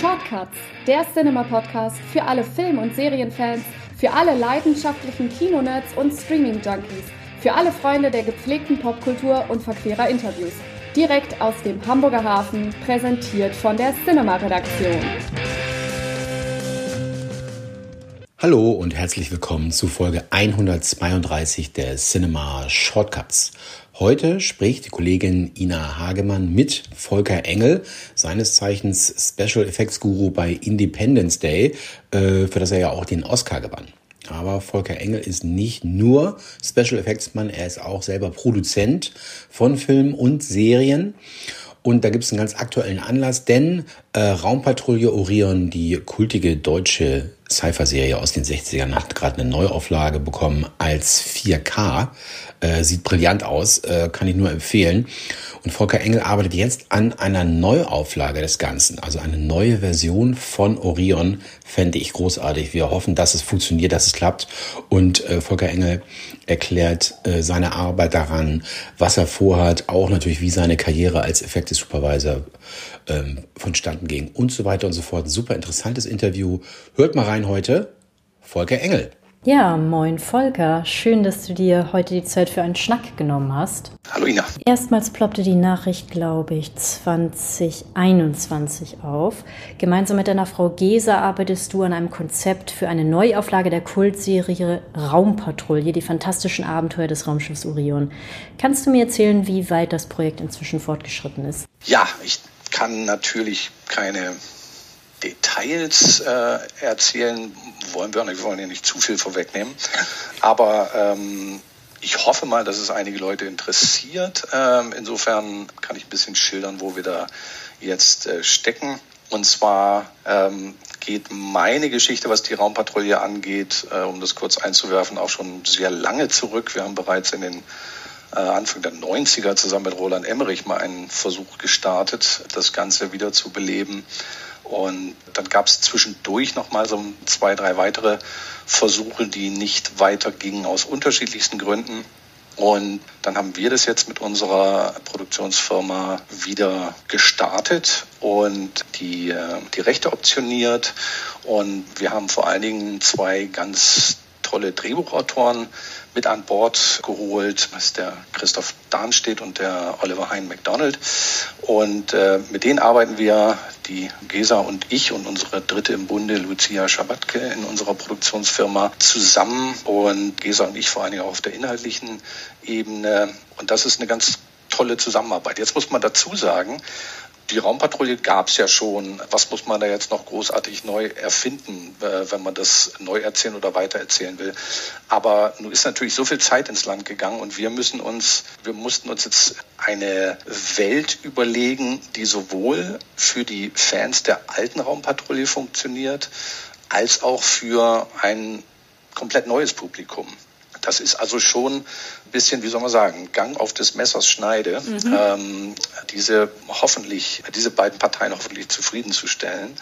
Shortcuts, der Cinema-Podcast für alle Film- und Serienfans, für alle leidenschaftlichen Kinonerds und Streaming-Junkies, für alle Freunde der gepflegten Popkultur und verquerer Interviews. Direkt aus dem Hamburger Hafen, präsentiert von der Cinema-Redaktion. Hallo und herzlich willkommen zu Folge 132 der Cinema Shortcuts. Heute spricht die Kollegin Ina Hagemann mit Volker Engel, seines Zeichens Special Effects Guru bei Independence Day, äh, für das er ja auch den Oscar gewann. Aber Volker Engel ist nicht nur Special Effects Mann, er ist auch selber Produzent von Filmen und Serien. Und da gibt es einen ganz aktuellen Anlass, denn äh, Raumpatrouille Orion, die kultige deutsche Cypher-Serie aus den 60ern, hat gerade eine Neuauflage bekommen als 4K. Äh, sieht brillant aus, äh, kann ich nur empfehlen. Und Volker Engel arbeitet jetzt an einer Neuauflage des Ganzen, also eine neue Version von Orion, fände ich großartig. Wir hoffen, dass es funktioniert, dass es klappt. Und äh, Volker Engel erklärt äh, seine Arbeit daran, was er vorhat, auch natürlich, wie seine Karriere als Effekte-Supervisor ähm, vonstatten ging und so weiter und so fort. Super interessantes Interview. Hört mal rein heute. Volker Engel. Ja, moin Volker. Schön, dass du dir heute die Zeit für einen Schnack genommen hast. Hallo Ina. Erstmals ploppte die Nachricht, glaube ich, 2021 auf. Gemeinsam mit deiner Frau Gesa arbeitest du an einem Konzept für eine Neuauflage der Kultserie Raumpatrouille, die fantastischen Abenteuer des Raumschiffs Orion. Kannst du mir erzählen, wie weit das Projekt inzwischen fortgeschritten ist? Ja, ich kann natürlich keine Details äh, erzählen, wollen wir nicht, wir wollen ja nicht zu viel vorwegnehmen. Aber ähm, ich hoffe mal, dass es einige Leute interessiert. Ähm, insofern kann ich ein bisschen schildern, wo wir da jetzt äh, stecken. Und zwar ähm, geht meine Geschichte, was die Raumpatrouille angeht, äh, um das kurz einzuwerfen, auch schon sehr lange zurück. Wir haben bereits in den äh, Anfang der 90er zusammen mit Roland Emmerich mal einen Versuch gestartet, das Ganze wieder zu beleben. Und dann gab es zwischendurch noch mal so zwei, drei weitere Versuche, die nicht weitergingen aus unterschiedlichsten Gründen. Und dann haben wir das jetzt mit unserer Produktionsfirma wieder gestartet und die, äh, die Rechte optioniert. Und wir haben vor allen Dingen zwei ganz tolle Drehbuchautoren mit an Bord geholt, was der Christoph Dahnstedt und der Oliver Hein McDonald. Und äh, mit denen arbeiten wir, die Gesa und ich und unsere dritte im Bunde, Lucia Schabatke, in unserer Produktionsfirma zusammen. Und Gesa und ich vor allen Dingen auch auf der inhaltlichen Ebene. Und das ist eine ganz tolle Zusammenarbeit. Jetzt muss man dazu sagen, die Raumpatrouille gab es ja schon. Was muss man da jetzt noch großartig neu erfinden, äh, wenn man das neu erzählen oder weitererzählen will? Aber nun ist natürlich so viel Zeit ins Land gegangen und wir müssen uns, wir mussten uns jetzt eine Welt überlegen, die sowohl für die Fans der alten Raumpatrouille funktioniert, als auch für ein komplett neues Publikum. Das ist also schon ein bisschen, wie soll man sagen, Gang auf des Messers Schneide, mhm. ähm, diese hoffentlich, diese beiden Parteien hoffentlich zufriedenzustellen.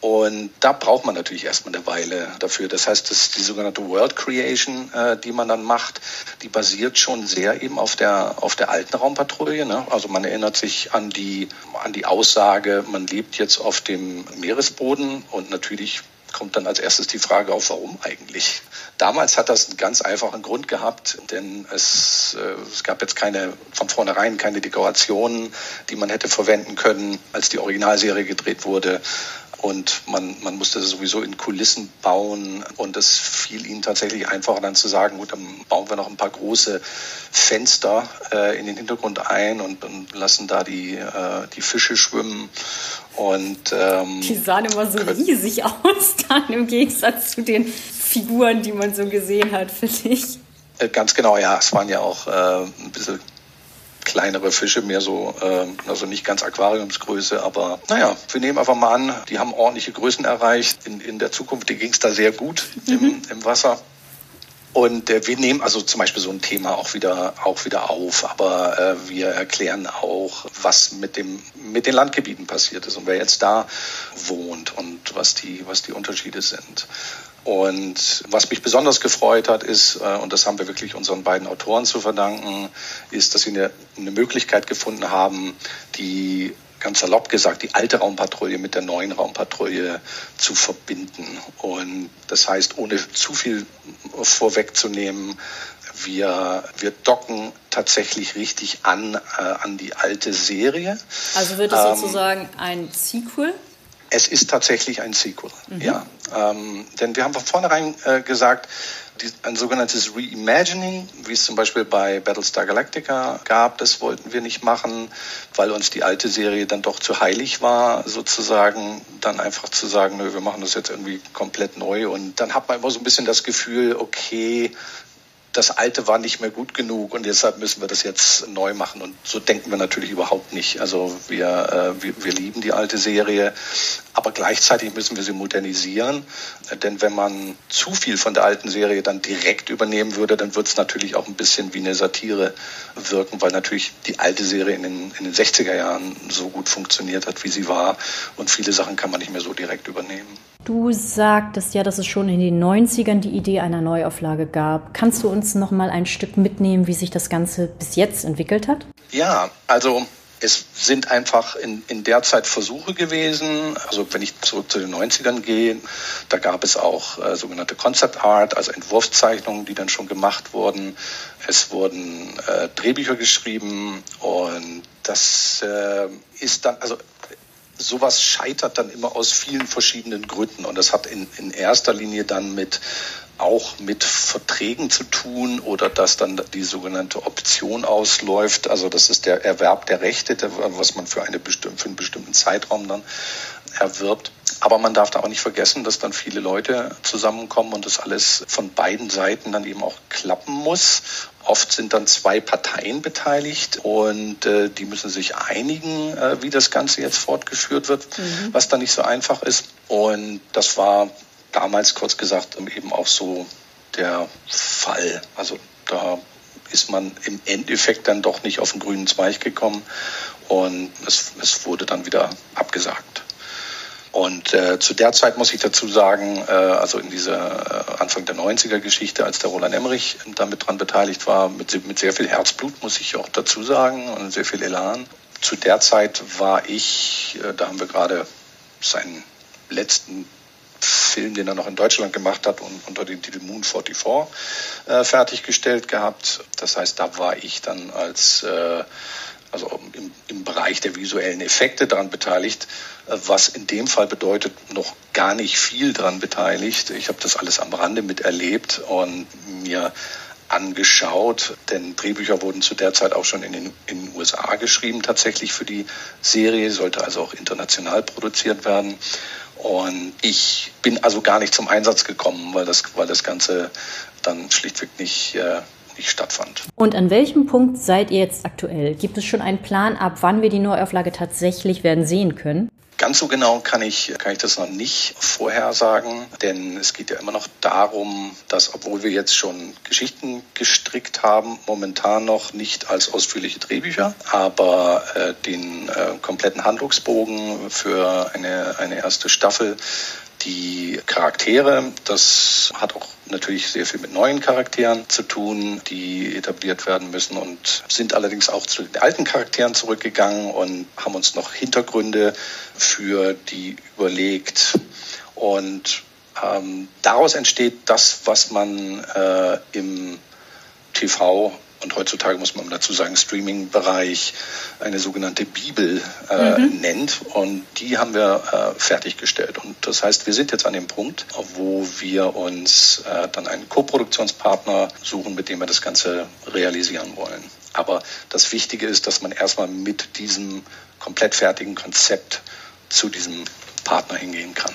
Und da braucht man natürlich erstmal eine Weile dafür. Das heißt, das die sogenannte World Creation, äh, die man dann macht, die basiert schon sehr eben auf der, auf der alten Raumpatrouille. Ne? Also man erinnert sich an die, an die Aussage, man lebt jetzt auf dem Meeresboden und natürlich kommt dann als erstes die Frage auf, warum eigentlich? Damals hat das einen ganz einfachen Grund gehabt, denn es, äh, es gab jetzt keine, von vornherein keine Dekorationen, die man hätte verwenden können, als die Originalserie gedreht wurde. Und man, man musste sowieso in Kulissen bauen. Und es fiel ihnen tatsächlich einfacher dann zu sagen, gut, dann bauen wir noch ein paar große Fenster äh, in den Hintergrund ein und, und lassen da die, äh, die Fische schwimmen. Und, ähm, die sahen immer so riesig aus dann im Gegensatz zu den Figuren, die man so gesehen hat, finde ich. Äh, ganz genau, ja. Es waren ja auch äh, ein bisschen kleinere Fische, mehr so, äh, also nicht ganz Aquariumsgröße, aber naja, wir nehmen einfach mal an, die haben ordentliche Größen erreicht. In, in der Zukunft ging es da sehr gut mhm. im, im Wasser. Und äh, wir nehmen also zum Beispiel so ein Thema auch wieder, auch wieder auf, aber äh, wir erklären auch, was mit, dem, mit den Landgebieten passiert ist und wer jetzt da wohnt und was die, was die Unterschiede sind. Und was mich besonders gefreut hat, ist, äh, und das haben wir wirklich unseren beiden Autoren zu verdanken, ist, dass sie eine, eine Möglichkeit gefunden haben, die ganz salopp gesagt, die alte Raumpatrouille mit der neuen Raumpatrouille zu verbinden. Und das heißt, ohne zu viel vorwegzunehmen, wir, wir docken tatsächlich richtig an, äh, an die alte Serie. Also wird es ähm, sozusagen ein Sequel? Es ist tatsächlich ein Sequel, mhm. ja. Ähm, denn wir haben von vornherein äh, gesagt, die, ein sogenanntes Reimagining, wie es zum Beispiel bei Battlestar Galactica gab, das wollten wir nicht machen, weil uns die alte Serie dann doch zu heilig war, sozusagen, dann einfach zu sagen, nö, wir machen das jetzt irgendwie komplett neu. Und dann hat man immer so ein bisschen das Gefühl, okay, das Alte war nicht mehr gut genug und deshalb müssen wir das jetzt neu machen. Und so denken wir natürlich überhaupt nicht. Also wir, äh, wir, wir lieben die alte Serie, aber gleichzeitig müssen wir sie modernisieren. Denn wenn man zu viel von der alten Serie dann direkt übernehmen würde, dann wird es natürlich auch ein bisschen wie eine Satire wirken, weil natürlich die alte Serie in den, in den 60er Jahren so gut funktioniert hat, wie sie war. Und viele Sachen kann man nicht mehr so direkt übernehmen. Du sagtest ja, dass es schon in den 90ern die Idee einer Neuauflage gab. Kannst du uns noch mal ein Stück mitnehmen, wie sich das Ganze bis jetzt entwickelt hat? Ja, also es sind einfach in, in der Zeit Versuche gewesen. Also wenn ich zurück zu den 90ern gehe, da gab es auch äh, sogenannte Concept Art, also Entwurfszeichnungen, die dann schon gemacht wurden. Es wurden äh, Drehbücher geschrieben und das äh, ist dann, also sowas scheitert dann immer aus vielen verschiedenen Gründen. Und das hat in, in erster Linie dann mit auch mit Verträgen zu tun oder dass dann die sogenannte Option ausläuft. Also das ist der Erwerb der Rechte, was man für, eine bestimm für einen bestimmten Zeitraum dann erwirbt. Aber man darf da auch nicht vergessen, dass dann viele Leute zusammenkommen und das alles von beiden Seiten dann eben auch klappen muss. Oft sind dann zwei Parteien beteiligt und äh, die müssen sich einigen, äh, wie das Ganze jetzt fortgeführt wird, mhm. was dann nicht so einfach ist. Und das war damals kurz gesagt eben auch so der Fall. Also da ist man im Endeffekt dann doch nicht auf den grünen Zweig gekommen und es, es wurde dann wieder abgesagt. Und äh, zu der Zeit muss ich dazu sagen, äh, also in dieser äh, Anfang der 90er Geschichte, als der Roland Emmerich damit dran beteiligt war, mit, mit sehr viel Herzblut, muss ich auch dazu sagen, und sehr viel Elan. Zu der Zeit war ich, äh, da haben wir gerade seinen letzten Film, den er noch in Deutschland gemacht hat und unter dem Titel Moon 44 äh, fertiggestellt gehabt. Das heißt, da war ich dann als äh, also im, im Bereich der visuellen Effekte daran beteiligt, was in dem Fall bedeutet, noch gar nicht viel daran beteiligt. Ich habe das alles am Rande miterlebt und mir angeschaut, denn Drehbücher wurden zu der Zeit auch schon in den, in den USA geschrieben, tatsächlich für die Serie, sollte also auch international produziert werden. Und ich bin also gar nicht zum Einsatz gekommen, weil das, weil das Ganze dann schlichtweg nicht, äh, nicht stattfand. Und an welchem Punkt seid ihr jetzt aktuell? Gibt es schon einen Plan, ab wann wir die Neuauflage tatsächlich werden sehen können? Ganz so genau kann ich, kann ich das noch nicht vorhersagen, denn es geht ja immer noch darum, dass, obwohl wir jetzt schon Geschichten gestrickt haben, momentan noch nicht als ausführliche Drehbücher, aber äh, den äh, kompletten Handlungsbogen für eine, eine erste Staffel die Charaktere, das hat auch natürlich sehr viel mit neuen Charakteren zu tun, die etabliert werden müssen und sind allerdings auch zu den alten Charakteren zurückgegangen und haben uns noch Hintergründe für die überlegt. Und ähm, daraus entsteht das, was man äh, im TV und heutzutage muss man dazu sagen, Streaming-Bereich eine sogenannte Bibel äh, mhm. nennt. Und die haben wir äh, fertiggestellt. Und das heißt, wir sind jetzt an dem Punkt, wo wir uns äh, dann einen Co-Produktionspartner suchen, mit dem wir das Ganze realisieren wollen. Aber das Wichtige ist, dass man erstmal mit diesem komplett fertigen Konzept zu diesem Partner hingehen kann.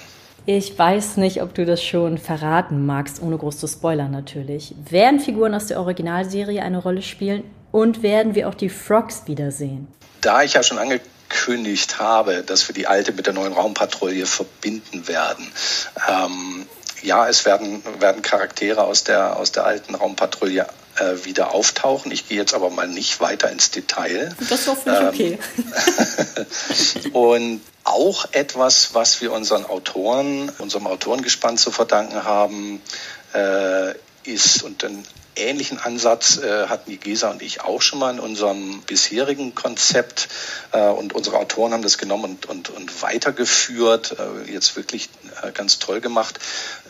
Ich weiß nicht, ob du das schon verraten magst, ohne groß zu spoilern natürlich. Werden Figuren aus der Originalserie eine Rolle spielen und werden wir auch die Frogs wiedersehen? Da ich ja schon angekündigt habe, dass wir die alte mit der neuen Raumpatrouille verbinden werden, ähm, ja, es werden, werden Charaktere aus der, aus der alten Raumpatrouille äh, wieder auftauchen. Ich gehe jetzt aber mal nicht weiter ins Detail. Das war für mich ähm, okay. und auch etwas, was wir unseren Autoren, unserem Autorengespann zu verdanken haben, äh, ist, und dann ähnlichen Ansatz äh, hatten die Gesa und ich auch schon mal in unserem bisherigen Konzept. Äh, und unsere Autoren haben das genommen und, und, und weitergeführt. Äh, jetzt wirklich äh, ganz toll gemacht,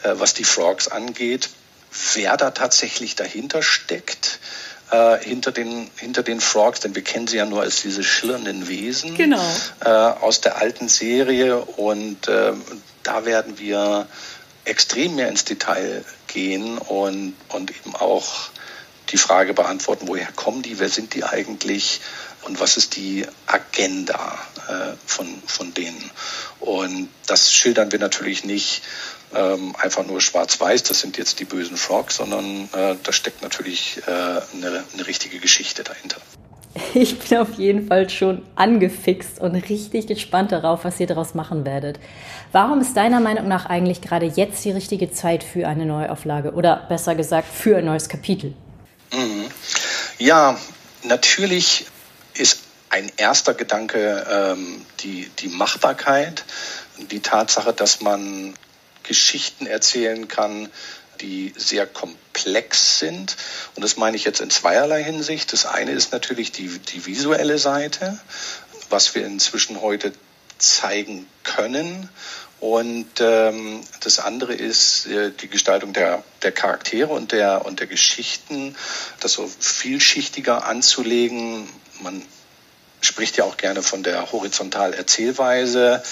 äh, was die Frogs angeht. Wer da tatsächlich dahinter steckt, äh, hinter, den, hinter den Frogs, denn wir kennen sie ja nur als diese schillernden Wesen genau. äh, aus der alten Serie. Und äh, da werden wir extrem mehr ins Detail gehen und, und eben auch die Frage beantworten, woher kommen die, wer sind die eigentlich und was ist die Agenda äh, von, von denen. Und das schildern wir natürlich nicht ähm, einfach nur schwarz-weiß, das sind jetzt die bösen Frogs, sondern äh, da steckt natürlich äh, eine, eine richtige Geschichte dahinter. Ich bin auf jeden Fall schon angefixt und richtig gespannt darauf, was ihr daraus machen werdet. Warum ist deiner Meinung nach eigentlich gerade jetzt die richtige Zeit für eine Neuauflage oder besser gesagt für ein neues Kapitel? Mhm. Ja, natürlich ist ein erster Gedanke ähm, die, die Machbarkeit, die Tatsache, dass man Geschichten erzählen kann, die sehr komplex sind. Und das meine ich jetzt in zweierlei Hinsicht. Das eine ist natürlich die, die visuelle Seite, was wir inzwischen heute zeigen können. Und ähm, das andere ist äh, die Gestaltung der, der Charaktere und der, und der Geschichten, das so vielschichtiger anzulegen. Man spricht ja auch gerne von der Horizontal-Erzählweise.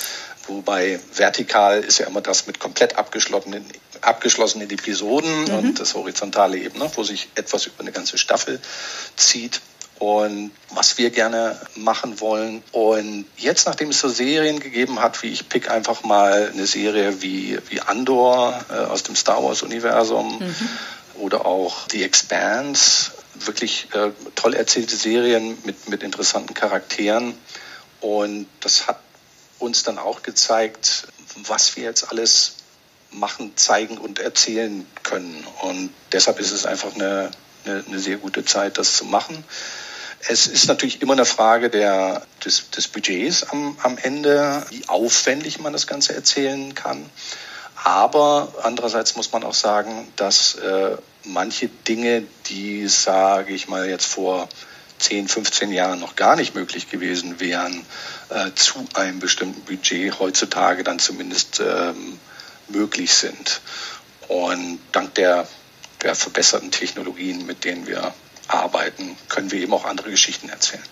Wobei vertikal ist ja immer das mit komplett abgeschlossenen, abgeschlossenen Episoden mhm. und das horizontale Ebene, wo sich etwas über eine ganze Staffel zieht und was wir gerne machen wollen. Und jetzt, nachdem es so Serien gegeben hat, wie ich pick einfach mal eine Serie wie, wie Andor äh, aus dem Star Wars-Universum mhm. oder auch The Expanse, wirklich äh, toll erzählte Serien mit, mit interessanten Charakteren. Und das hat uns dann auch gezeigt, was wir jetzt alles machen, zeigen und erzählen können. Und deshalb ist es einfach eine, eine, eine sehr gute Zeit, das zu machen. Es ist natürlich immer eine Frage der, des, des Budgets am, am Ende, wie aufwendig man das Ganze erzählen kann. Aber andererseits muss man auch sagen, dass äh, manche Dinge, die, sage ich mal, jetzt vor 10, 15 Jahren noch gar nicht möglich gewesen wären, äh, zu einem bestimmten Budget heutzutage dann zumindest ähm, möglich sind. Und dank der, der verbesserten Technologien, mit denen wir arbeiten, können wir eben auch andere Geschichten erzählen.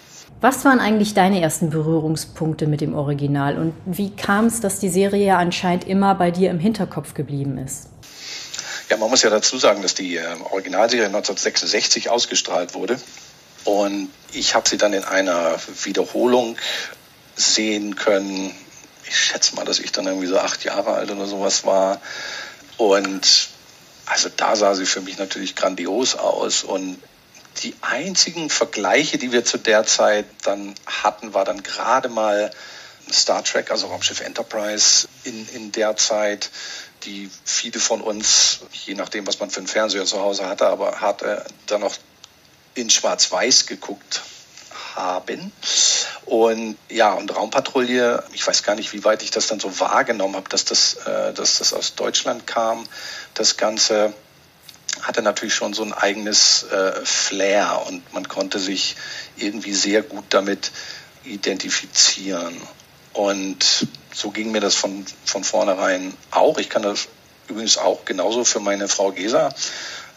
Was waren eigentlich deine ersten Berührungspunkte mit dem Original und wie kam es, dass die Serie anscheinend immer bei dir im Hinterkopf geblieben ist? Ja, man muss ja dazu sagen, dass die äh, Originalserie 1966 ausgestrahlt wurde und ich habe sie dann in einer Wiederholung sehen können. Ich schätze mal, dass ich dann irgendwie so acht Jahre alt oder sowas war. Und also da sah sie für mich natürlich grandios aus. Und die einzigen Vergleiche, die wir zu der Zeit dann hatten, war dann gerade mal Star Trek, also Raumschiff Enterprise in, in der Zeit, die viele von uns, je nachdem, was man für einen Fernseher zu Hause hatte, aber hatte dann noch in Schwarz-Weiß geguckt haben. Und ja, und Raumpatrouille, ich weiß gar nicht, wie weit ich das dann so wahrgenommen habe, dass das, äh, dass das aus Deutschland kam. Das Ganze hatte natürlich schon so ein eigenes äh, Flair und man konnte sich irgendwie sehr gut damit identifizieren. Und so ging mir das von, von vornherein auch. Ich kann das übrigens auch genauso für meine Frau Gesa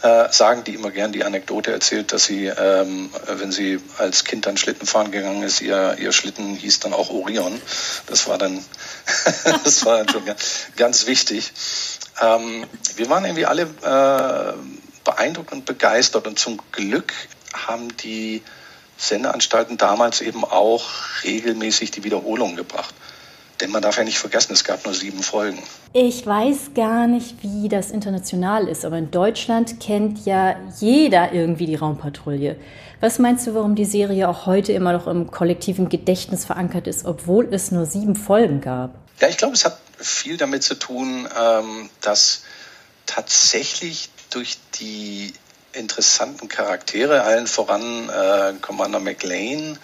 äh, sagen, die immer gern die Anekdote erzählt, dass sie, ähm, wenn sie als Kind dann Schlitten fahren gegangen ist, ihr, ihr Schlitten hieß dann auch Orion. Das war dann, das war dann schon ganz wichtig. Ähm, wir waren irgendwie alle äh, beeindruckt und begeistert und zum Glück haben die Sendeanstalten damals eben auch regelmäßig die Wiederholung gebracht. Denn man darf ja nicht vergessen, es gab nur sieben Folgen. Ich weiß gar nicht, wie das international ist, aber in Deutschland kennt ja jeder irgendwie die Raumpatrouille. Was meinst du, warum die Serie auch heute immer noch im kollektiven Gedächtnis verankert ist, obwohl es nur sieben Folgen gab? Ja, ich glaube, es hat viel damit zu tun, ähm, dass tatsächlich durch die interessanten Charaktere, allen voran äh, Commander McLean,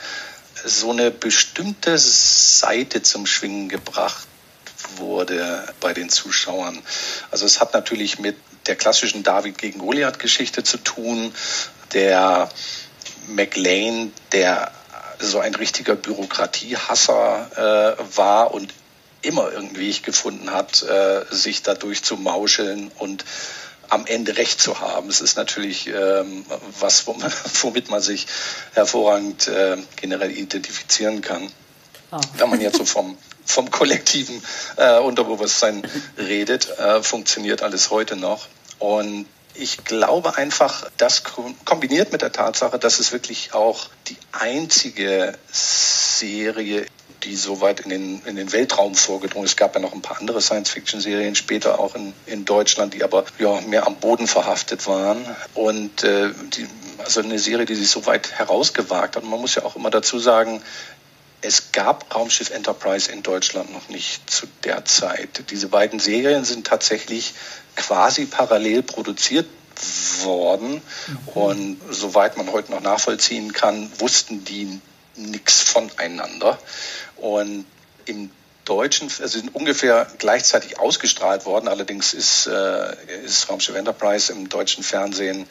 so eine bestimmte Seite zum Schwingen gebracht wurde bei den Zuschauern. Also es hat natürlich mit der klassischen David gegen Goliath Geschichte zu tun, der McLean, der so ein richtiger Bürokratiehasser äh, war und immer irgendwie gefunden hat, äh, sich dadurch zu mauscheln und am Ende Recht zu haben. Es ist natürlich ähm, was, womit man sich hervorragend äh, generell identifizieren kann. Oh. Wenn man jetzt so vom, vom kollektiven äh, Unterbewusstsein redet, äh, funktioniert alles heute noch. Und ich glaube einfach, das kombiniert mit der Tatsache, dass es wirklich auch die einzige Serie die so weit in den, in den Weltraum vorgedrungen ist. Es gab ja noch ein paar andere Science-Fiction-Serien später auch in, in Deutschland, die aber ja, mehr am Boden verhaftet waren. Und äh, die, also eine Serie, die sich so weit herausgewagt hat. Und man muss ja auch immer dazu sagen, es gab Raumschiff Enterprise in Deutschland noch nicht zu der Zeit. Diese beiden Serien sind tatsächlich quasi parallel produziert worden. Mhm. Und soweit man heute noch nachvollziehen kann, wussten die nichts voneinander. Und im Deutschen, also sind ungefähr gleichzeitig ausgestrahlt worden. Allerdings ist, äh, ist Raumschiff Enterprise im deutschen Fernsehen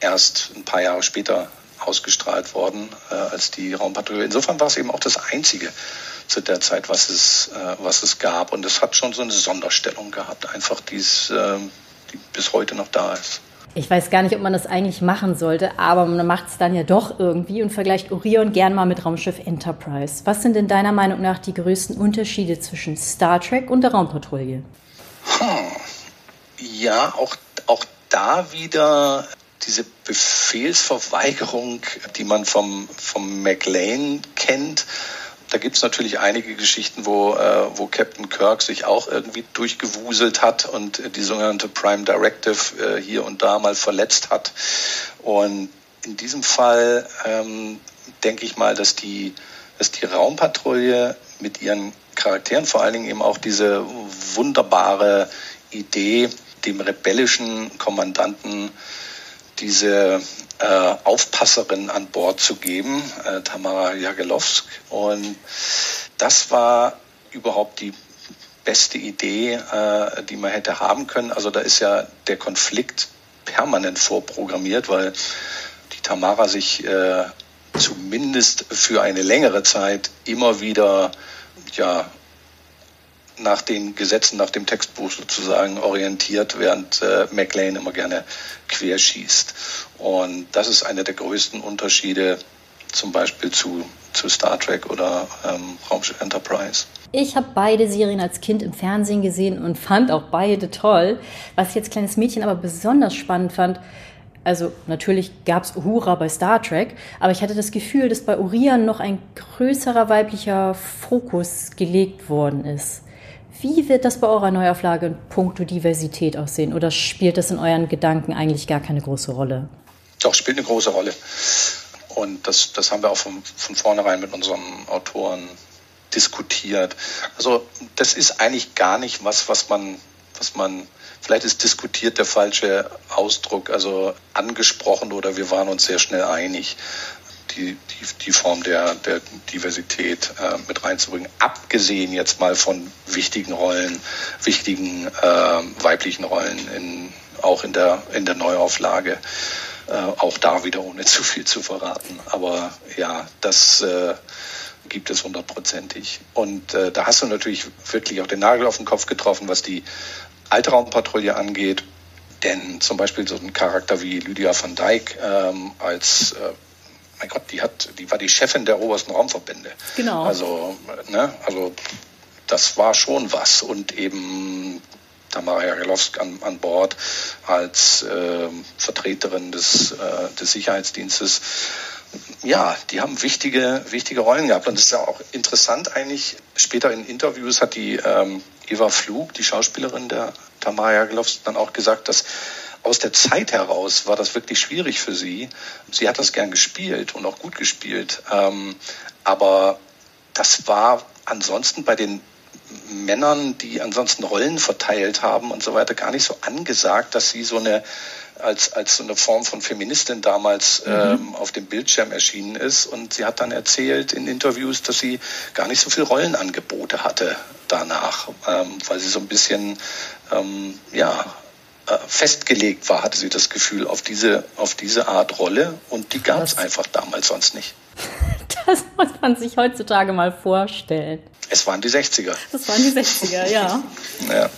erst ein paar Jahre später ausgestrahlt worden äh, als die Raumpatrouille. Insofern war es eben auch das einzige zu der Zeit, was es, äh, was es gab. Und es hat schon so eine Sonderstellung gehabt, einfach dies, äh, die bis heute noch da ist. Ich weiß gar nicht, ob man das eigentlich machen sollte, aber man macht es dann ja doch irgendwie und vergleicht Orion gern mal mit Raumschiff Enterprise. Was sind denn deiner Meinung nach die größten Unterschiede zwischen Star Trek und der Raumpatrouille? Hm. Ja, auch, auch da wieder diese Befehlsverweigerung, die man vom, vom McLean kennt da gibt es natürlich einige Geschichten, wo, äh, wo Captain Kirk sich auch irgendwie durchgewuselt hat und die sogenannte Prime Directive äh, hier und da mal verletzt hat. Und in diesem Fall ähm, denke ich mal, dass die, dass die Raumpatrouille mit ihren Charakteren, vor allen Dingen eben auch diese wunderbare Idee, dem rebellischen Kommandanten diese äh, Aufpasserin an Bord zu geben, äh, Tamara Jagelowsk. Und das war überhaupt die beste Idee, äh, die man hätte haben können. Also da ist ja der Konflikt permanent vorprogrammiert, weil die Tamara sich äh, zumindest für eine längere Zeit immer wieder ja, nach den Gesetzen, nach dem Textbuch sozusagen orientiert, während äh, McLean immer gerne querschießt. Und das ist einer der größten Unterschiede zum Beispiel zu, zu Star Trek oder ähm, Raumschiff Enterprise. Ich habe beide Serien als Kind im Fernsehen gesehen und fand auch beide toll. Was ich als kleines Mädchen aber besonders spannend fand, also natürlich gab es Uhura bei Star Trek, aber ich hatte das Gefühl, dass bei Urian noch ein größerer weiblicher Fokus gelegt worden ist. Wie wird das bei eurer Neuauflage in puncto Diversität aussehen? Oder spielt das in euren Gedanken eigentlich gar keine große Rolle? Doch, spielt eine große Rolle. Und das, das haben wir auch von, von vornherein mit unseren Autoren diskutiert. Also das ist eigentlich gar nicht was, was man, was man, vielleicht ist diskutiert der falsche Ausdruck, also angesprochen oder wir waren uns sehr schnell einig die, die, die Form der, der Diversität äh, mit reinzubringen. Abgesehen jetzt mal von wichtigen Rollen, wichtigen äh, weiblichen Rollen, in, auch in der, in der Neuauflage. Äh, auch da wieder ohne zu viel zu verraten. Aber ja, das äh, gibt es hundertprozentig. Und äh, da hast du natürlich wirklich auch den Nagel auf den Kopf getroffen, was die Altraumpatrouille angeht. Denn zum Beispiel so ein Charakter wie Lydia van Dijk ähm, als äh, mein Gott, die hat, die war die Chefin der obersten Raumverbände. Genau. Also, ne, also das war schon was. Und eben Tamara Jagelowsk an, an Bord als äh, Vertreterin des, äh, des Sicherheitsdienstes. Ja, die haben wichtige, wichtige Rollen gehabt. Und es ist ja auch interessant eigentlich, später in Interviews hat die ähm, Eva Flug, die Schauspielerin der Tamara Jagelowsk, dann auch gesagt, dass aus der Zeit heraus war das wirklich schwierig für sie. Sie hat das gern gespielt und auch gut gespielt. Ähm, aber das war ansonsten bei den Männern, die ansonsten Rollen verteilt haben und so weiter, gar nicht so angesagt, dass sie so eine als, als so eine Form von Feministin damals mhm. ähm, auf dem Bildschirm erschienen ist. Und sie hat dann erzählt in Interviews, dass sie gar nicht so viele Rollenangebote hatte danach, ähm, weil sie so ein bisschen ähm, ja, festgelegt war, hatte sie das Gefühl, auf diese, auf diese Art Rolle und die gab es einfach damals sonst nicht. Das muss man sich heutzutage mal vorstellen. Es waren die 60er. Das waren die 60er, ja. ja.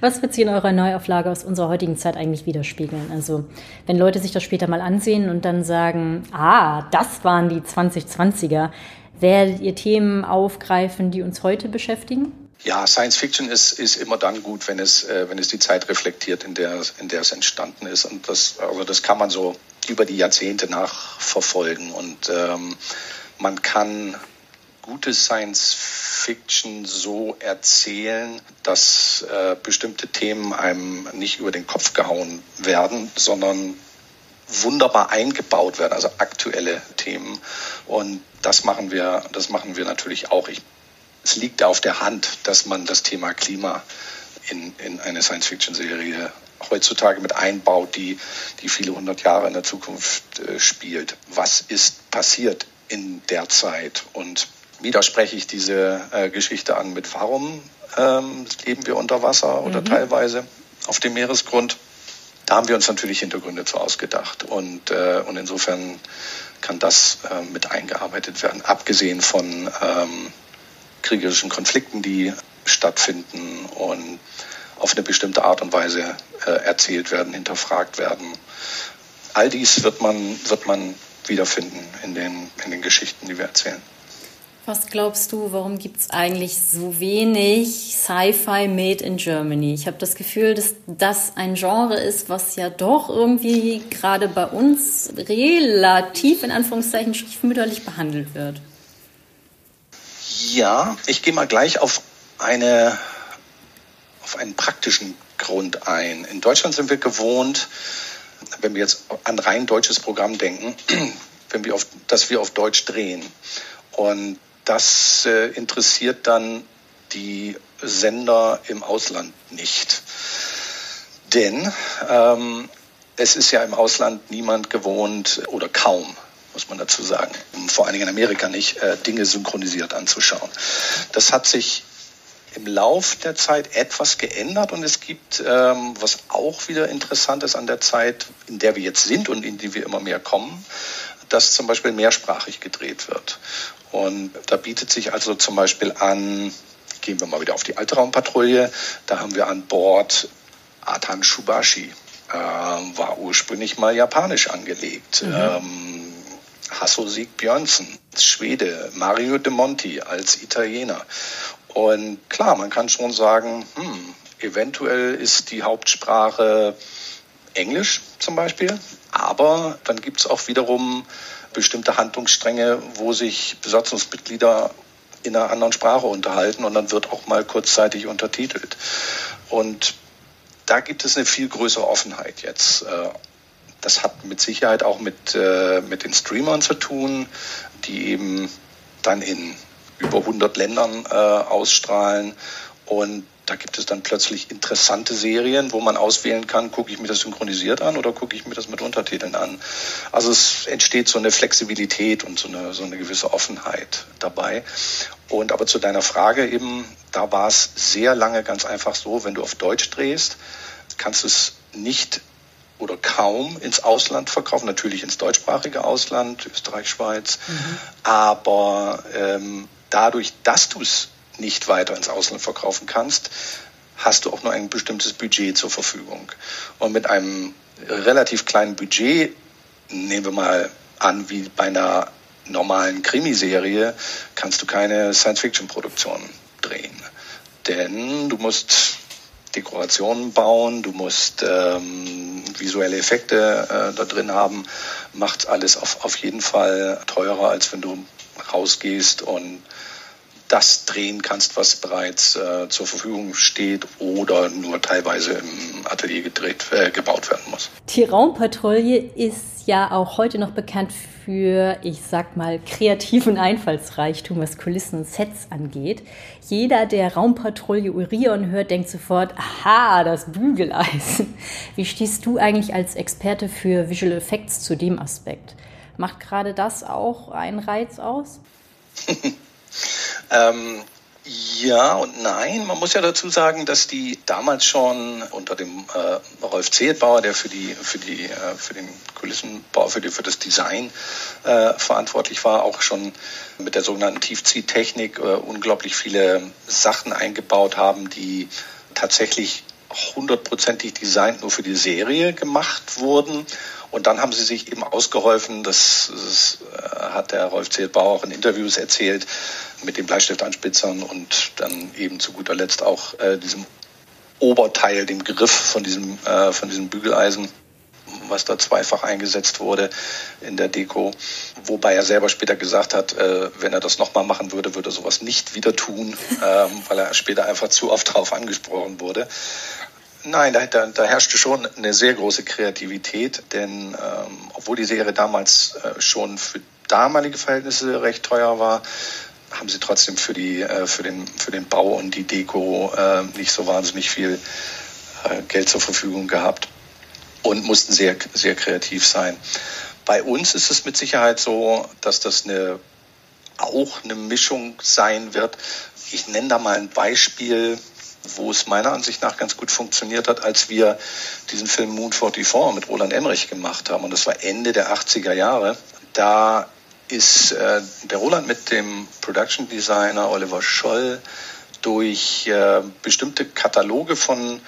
Was wird sich in eurer Neuauflage aus unserer heutigen Zeit eigentlich widerspiegeln? Also, wenn Leute sich das später mal ansehen und dann sagen, ah, das waren die 2020er, werdet ihr Themen aufgreifen, die uns heute beschäftigen? Ja, Science Fiction ist, ist immer dann gut, wenn es, äh, wenn es die Zeit reflektiert, in der, in der es entstanden ist. Und das, also das kann man so über die Jahrzehnte nachverfolgen. Und ähm, man kann gute Science Fiction so erzählen, dass äh, bestimmte Themen einem nicht über den Kopf gehauen werden, sondern wunderbar eingebaut werden, also aktuelle Themen. Und das machen wir, das machen wir natürlich auch. Ich, es liegt auf der Hand, dass man das Thema Klima in, in eine Science-Fiction-Serie heutzutage mit einbaut, die, die viele hundert Jahre in der Zukunft äh, spielt. Was ist passiert in der Zeit? Und widerspreche ich diese äh, Geschichte an mit warum ähm, leben wir unter Wasser oder mhm. teilweise auf dem Meeresgrund. Da haben wir uns natürlich Hintergründe zu ausgedacht und, äh, und insofern kann das äh, mit eingearbeitet werden, abgesehen von ähm, kriegerischen Konflikten, die stattfinden und auf eine bestimmte Art und Weise äh, erzählt werden, hinterfragt werden. All dies wird man, wird man wiederfinden in den, in den Geschichten, die wir erzählen. Was glaubst du, warum gibt es eigentlich so wenig Sci-Fi made in Germany? Ich habe das Gefühl, dass das ein Genre ist, was ja doch irgendwie gerade bei uns relativ in Anführungszeichen stiefmütterlich behandelt wird. Ja, ich gehe mal gleich auf eine auf einen praktischen Grund ein. In Deutschland sind wir gewohnt, wenn wir jetzt an rein deutsches Programm denken, wenn wir auf, dass wir auf Deutsch drehen. Und das äh, interessiert dann die Sender im Ausland nicht. Denn ähm, es ist ja im Ausland niemand gewohnt oder kaum, muss man dazu sagen, vor allen Dingen in Amerika nicht, äh, Dinge synchronisiert anzuschauen. Das hat sich im Lauf der Zeit etwas geändert und es gibt, ähm, was auch wieder interessant ist an der Zeit, in der wir jetzt sind und in die wir immer mehr kommen, dass zum Beispiel mehrsprachig gedreht wird. Und da bietet sich also zum Beispiel an, gehen wir mal wieder auf die Altraumpatrouille, da haben wir an Bord Atan Shubashi, äh, war ursprünglich mal japanisch angelegt. Mhm. Ähm, Hasso Sieg Björnsen, Schwede, Mario De Monti als Italiener. Und klar, man kann schon sagen, hm, eventuell ist die Hauptsprache Englisch zum Beispiel, aber dann gibt es auch wiederum bestimmte Handlungsstränge, wo sich Besatzungsmitglieder in einer anderen Sprache unterhalten und dann wird auch mal kurzzeitig untertitelt. Und da gibt es eine viel größere Offenheit jetzt. Das hat mit Sicherheit auch mit, äh, mit den Streamern zu tun, die eben dann in über 100 Ländern äh, ausstrahlen und da gibt es dann plötzlich interessante Serien, wo man auswählen kann, gucke ich mir das synchronisiert an oder gucke ich mir das mit Untertiteln an. Also es entsteht so eine Flexibilität und so eine, so eine gewisse Offenheit dabei. Und aber zu deiner Frage eben, da war es sehr lange ganz einfach so, wenn du auf Deutsch drehst, kannst du es nicht oder kaum ins Ausland verkaufen, natürlich ins deutschsprachige Ausland, Österreich, Schweiz, mhm. aber ähm, dadurch, dass du es nicht weiter ins Ausland verkaufen kannst, hast du auch nur ein bestimmtes Budget zur Verfügung. Und mit einem relativ kleinen Budget, nehmen wir mal an, wie bei einer normalen Krimiserie, kannst du keine Science-Fiction-Produktion drehen. Denn du musst Dekorationen bauen, du musst ähm, visuelle Effekte äh, da drin haben, macht alles auf, auf jeden Fall teurer, als wenn du rausgehst und das drehen kannst, was bereits äh, zur Verfügung steht oder nur teilweise im Atelier gedreht, äh, gebaut werden muss. Die Raumpatrouille ist ja auch heute noch bekannt für, ich sag mal, kreativen Einfallsreichtum, was Kulissen und Sets angeht. Jeder, der Raumpatrouille Urion hört, denkt sofort, aha, das Bügeleisen. Wie stehst du eigentlich als Experte für Visual Effects zu dem Aspekt? Macht gerade das auch einen Reiz aus? Ähm, Ja und nein. Man muss ja dazu sagen, dass die damals schon unter dem äh, Rolf Zehetbauer, der für die für die äh, für den Kulissenbau, für die für das Design äh, verantwortlich war, auch schon mit der sogenannten Tiefziehtechnik äh, unglaublich viele Sachen eingebaut haben, die tatsächlich hundertprozentig designt nur für die Serie gemacht wurden. Und dann haben sie sich eben ausgeholfen, das, das äh, hat der Rolf Zehetbauer auch in Interviews erzählt, mit den Bleistiftanspitzern und dann eben zu guter Letzt auch äh, diesem Oberteil, dem Griff von diesem, äh, von diesem Bügeleisen, was da zweifach eingesetzt wurde in der Deko. Wobei er selber später gesagt hat, äh, wenn er das nochmal machen würde, würde er sowas nicht wieder tun, ähm, weil er später einfach zu oft darauf angesprochen wurde. Nein, da, da, da, herrschte schon eine sehr große Kreativität, denn ähm, obwohl die Serie damals äh, schon für damalige Verhältnisse recht teuer war, haben sie trotzdem für, die, äh, für, den, für den Bau und die Deko äh, nicht so wahnsinnig viel äh, Geld zur Verfügung gehabt und mussten sehr, sehr kreativ sein. Bei uns ist es mit Sicherheit so, dass das eine, auch eine Mischung sein wird. Ich nenne da mal ein Beispiel, wo es meiner Ansicht nach ganz gut funktioniert hat, als wir diesen Film Moon 44 mit Roland Emmerich gemacht haben. Und das war Ende der 80er Jahre. Da ist äh, der Roland mit dem Production Designer Oliver Scholl durch äh, bestimmte Kataloge von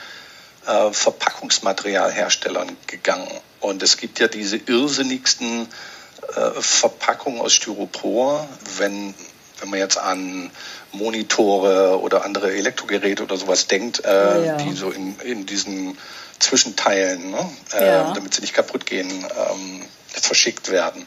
äh, Verpackungsmaterialherstellern gegangen. Und es gibt ja diese irrsinnigsten äh, Verpackungen aus Styropor, wenn wenn man jetzt an Monitore oder andere Elektrogeräte oder sowas denkt, äh, ja. die so in, in diesen Zwischenteilen, ne, äh, ja. damit sie nicht kaputt gehen, ähm, verschickt werden.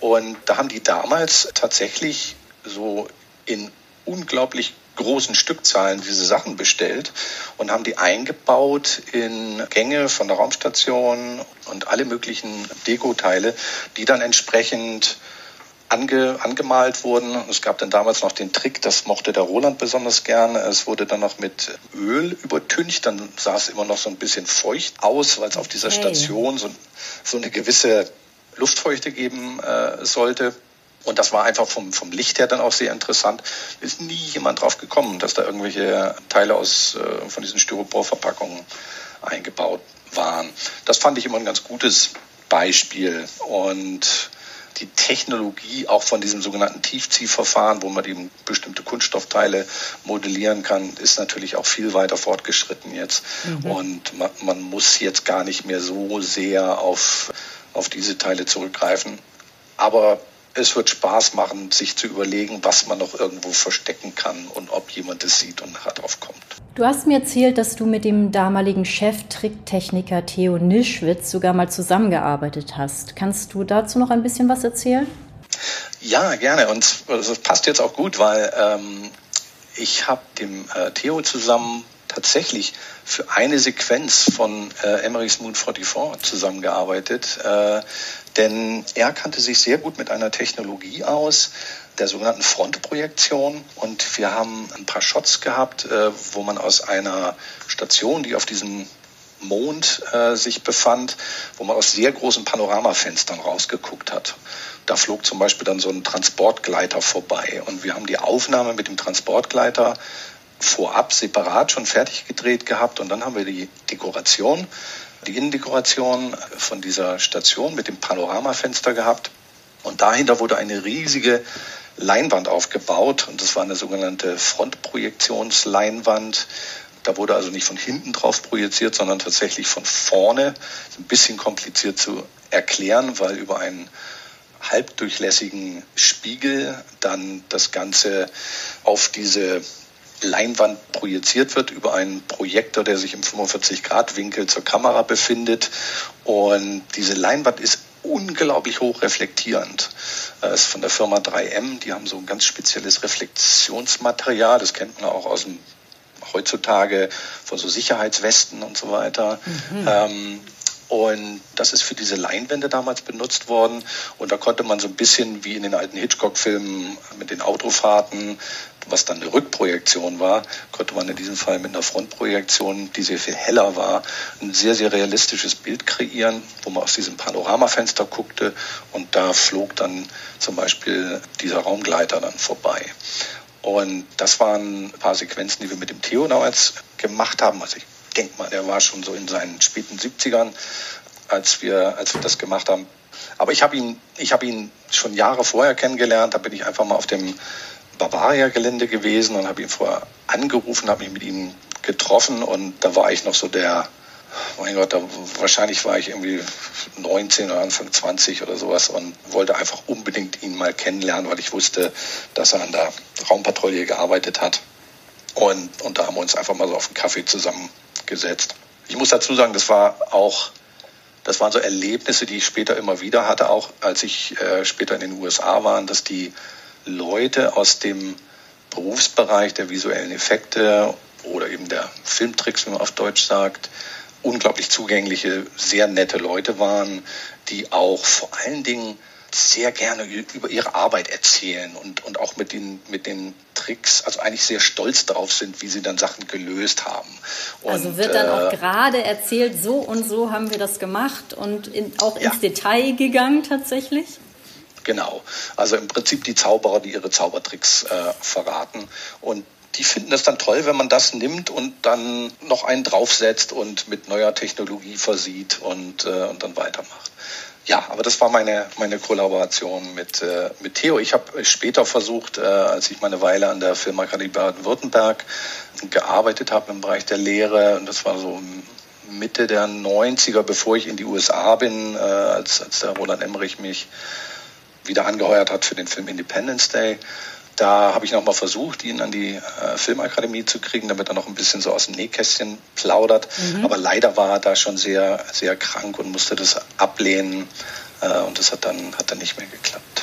Und da haben die damals tatsächlich so in unglaublich großen Stückzahlen diese Sachen bestellt und haben die eingebaut in Gänge von der Raumstation und alle möglichen Dekoteile, die dann entsprechend ange, angemalt wurden. Es gab dann damals noch den Trick, das mochte der Roland besonders gern. Es wurde dann noch mit Öl übertüncht, dann sah es immer noch so ein bisschen feucht aus, weil es auf dieser. Station so, so eine gewisse Luftfeuchte geben äh, sollte. Und das war einfach vom, vom Licht her dann auch sehr interessant. Ist nie jemand drauf gekommen, dass da irgendwelche Teile aus, äh, von diesen Styroporverpackungen eingebaut waren. Das fand ich immer ein ganz gutes Beispiel. Und die Technologie auch von diesem sogenannten Tiefziehverfahren, wo man eben bestimmte Kunststoffteile modellieren kann, ist natürlich auch viel weiter fortgeschritten jetzt. Mhm. Und man, man muss jetzt gar nicht mehr so sehr auf auf diese Teile zurückgreifen. Aber es wird Spaß machen, sich zu überlegen, was man noch irgendwo verstecken kann und ob jemand es sieht und nachher drauf kommt. Du hast mir erzählt, dass du mit dem damaligen Chef-Tricktechniker Theo Nischwitz sogar mal zusammengearbeitet hast. Kannst du dazu noch ein bisschen was erzählen? Ja, gerne. Und das passt jetzt auch gut, weil ähm, ich habe dem äh, Theo zusammen tatsächlich für eine Sequenz von äh, Emmerich's Moon 44 zusammengearbeitet, äh, denn er kannte sich sehr gut mit einer Technologie aus, der sogenannten Frontprojektion. Und wir haben ein paar Shots gehabt, äh, wo man aus einer Station, die auf diesem Mond äh, sich befand, wo man aus sehr großen Panoramafenstern rausgeguckt hat. Da flog zum Beispiel dann so ein Transportgleiter vorbei und wir haben die Aufnahme mit dem Transportgleiter vorab separat schon fertig gedreht gehabt und dann haben wir die Dekoration, die Innendekoration von dieser Station mit dem Panoramafenster gehabt und dahinter wurde eine riesige Leinwand aufgebaut und das war eine sogenannte Frontprojektionsleinwand. Da wurde also nicht von hinten drauf projiziert, sondern tatsächlich von vorne. Ein bisschen kompliziert zu erklären, weil über einen halbdurchlässigen Spiegel dann das Ganze auf diese Leinwand projiziert wird über einen Projektor, der sich im 45-Grad-Winkel zur Kamera befindet. Und diese Leinwand ist unglaublich hoch reflektierend. Das ist von der Firma 3M. Die haben so ein ganz spezielles Reflexionsmaterial. Das kennt man auch aus dem heutzutage von so Sicherheitswesten und so weiter. Mhm. Ähm, und das ist für diese Leinwände damals benutzt worden. Und da konnte man so ein bisschen wie in den alten Hitchcock-Filmen mit den Autofahrten, was dann eine Rückprojektion war, konnte man in diesem Fall mit einer Frontprojektion, die sehr viel heller war, ein sehr, sehr realistisches Bild kreieren, wo man aus diesem Panoramafenster guckte und da flog dann zum Beispiel dieser Raumgleiter dann vorbei. Und das waren ein paar Sequenzen, die wir mit dem Theo damals gemacht haben. Also ich denke mal, der war schon so in seinen späten 70ern, als wir, als wir das gemacht haben. Aber ich habe ihn, habe ihn schon Jahre vorher kennengelernt. Da bin ich einfach mal auf dem Bavaria-Gelände gewesen und habe ihn vorher angerufen, habe mich mit ihm getroffen und da war ich noch so der, mein Gott, da, wahrscheinlich war ich irgendwie 19 oder Anfang 20 oder sowas und wollte einfach unbedingt ihn mal kennenlernen, weil ich wusste, dass er an der Raumpatrouille gearbeitet hat. Und, und da haben wir uns einfach mal so auf einen Kaffee zusammengesetzt. Ich muss dazu sagen, das war auch, das waren so Erlebnisse, die ich später immer wieder hatte, auch als ich äh, später in den USA war, dass die Leute aus dem Berufsbereich der visuellen Effekte oder eben der Filmtricks, wie man auf Deutsch sagt, unglaublich zugängliche, sehr nette Leute waren, die auch vor allen Dingen sehr gerne über ihre Arbeit erzählen und, und auch mit den, mit den Tricks, also eigentlich sehr stolz darauf sind, wie sie dann Sachen gelöst haben. Und, also wird dann auch äh, gerade erzählt, so und so haben wir das gemacht und in, auch ins ja. Detail gegangen tatsächlich? Genau. Also im Prinzip die Zauberer, die ihre Zaubertricks äh, verraten. Und die finden das dann toll, wenn man das nimmt und dann noch einen draufsetzt und mit neuer Technologie versieht und, äh, und dann weitermacht. Ja, aber das war meine, meine Kollaboration mit, äh, mit Theo. Ich habe später versucht, äh, als ich meine Weile an der Filmakademie Baden-Württemberg gearbeitet habe im Bereich der Lehre, und das war so Mitte der 90er, bevor ich in die USA bin, äh, als, als der Roland Emmerich mich wieder angeheuert hat für den Film Independence Day. Da habe ich nochmal versucht, ihn an die äh, Filmakademie zu kriegen, damit er noch ein bisschen so aus dem Nähkästchen plaudert. Mhm. Aber leider war er da schon sehr, sehr krank und musste das ablehnen. Äh, und das hat dann, hat dann nicht mehr geklappt.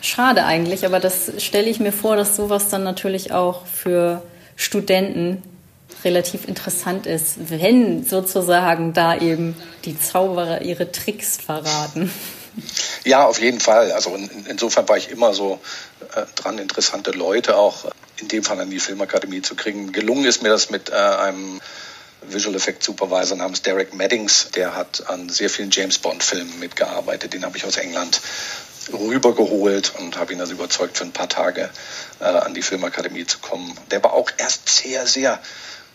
Schade eigentlich, aber das stelle ich mir vor, dass sowas dann natürlich auch für Studenten relativ interessant ist, wenn sozusagen da eben die Zauberer ihre Tricks verraten. Ja, auf jeden Fall. Also in, insofern war ich immer so äh, dran, interessante Leute auch in dem Fall an die Filmakademie zu kriegen. Gelungen ist mir das mit äh, einem Visual Effect Supervisor namens Derek Maddings. Der hat an sehr vielen James Bond Filmen mitgearbeitet. Den habe ich aus England rübergeholt und habe ihn also überzeugt, für ein paar Tage äh, an die Filmakademie zu kommen. Der war auch erst sehr, sehr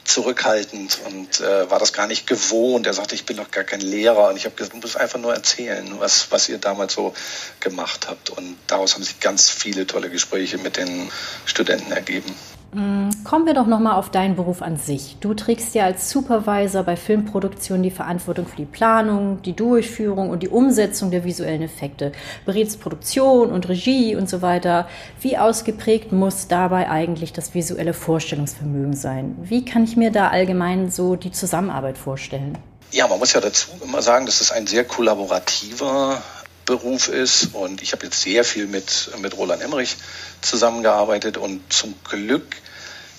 zurückhaltend und äh, war das gar nicht gewohnt. Er sagte, ich bin doch gar kein Lehrer. Und ich habe gesagt, du musst einfach nur erzählen, was, was ihr damals so gemacht habt. Und daraus haben sich ganz viele tolle Gespräche mit den Studenten ergeben. Mm, kommen wir doch nochmal auf deinen Beruf an sich. Du trägst ja als Supervisor bei Filmproduktionen die Verantwortung für die Planung, die Durchführung und die Umsetzung der visuellen Effekte, berätst Produktion und Regie und so weiter. Wie ausgeprägt muss dabei eigentlich das visuelle Vorstellungsvermögen sein? Wie kann ich mir da allgemein so die Zusammenarbeit vorstellen? Ja, man muss ja dazu immer sagen, dass es ein sehr kollaborativer Beruf ist. Und ich habe jetzt sehr viel mit, mit Roland Emmerich zusammengearbeitet. Und zum Glück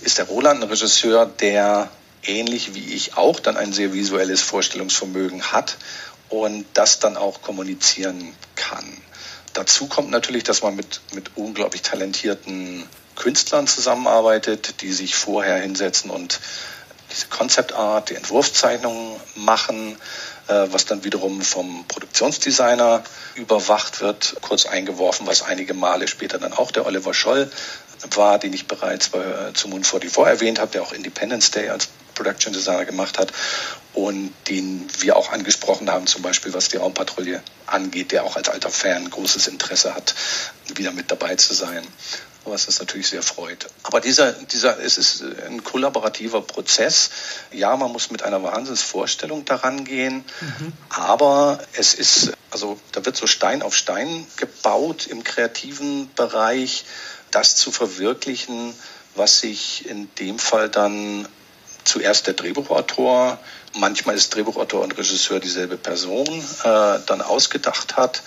ist der Roland ein Regisseur, der ähnlich wie ich auch dann ein sehr visuelles Vorstellungsvermögen hat und das dann auch kommunizieren kann. Dazu kommt natürlich, dass man mit, mit unglaublich talentierten Künstlern zusammenarbeitet, die sich vorher hinsetzen und diese Concept Art, die Entwurfszeichnungen machen, äh, was dann wiederum vom Produktionsdesigner überwacht wird. Kurz eingeworfen, was einige Male später dann auch der Oliver Scholl war, den ich bereits bei, äh, zu Moon 44 erwähnt habe, der auch Independence Day als Production Designer gemacht hat und den wir auch angesprochen haben, zum Beispiel was die Raumpatrouille angeht, der auch als alter Fan großes Interesse hat, wieder mit dabei zu sein was uns natürlich sehr freut. Aber dieser, dieser, es ist ein kollaborativer Prozess. Ja, man muss mit einer Wahnsinnsvorstellung daran gehen, mhm. aber es ist, also da wird so Stein auf Stein gebaut im kreativen Bereich, das zu verwirklichen, was sich in dem Fall dann zuerst der Drehbuchautor, manchmal ist Drehbuchautor und Regisseur dieselbe Person, äh, dann ausgedacht hat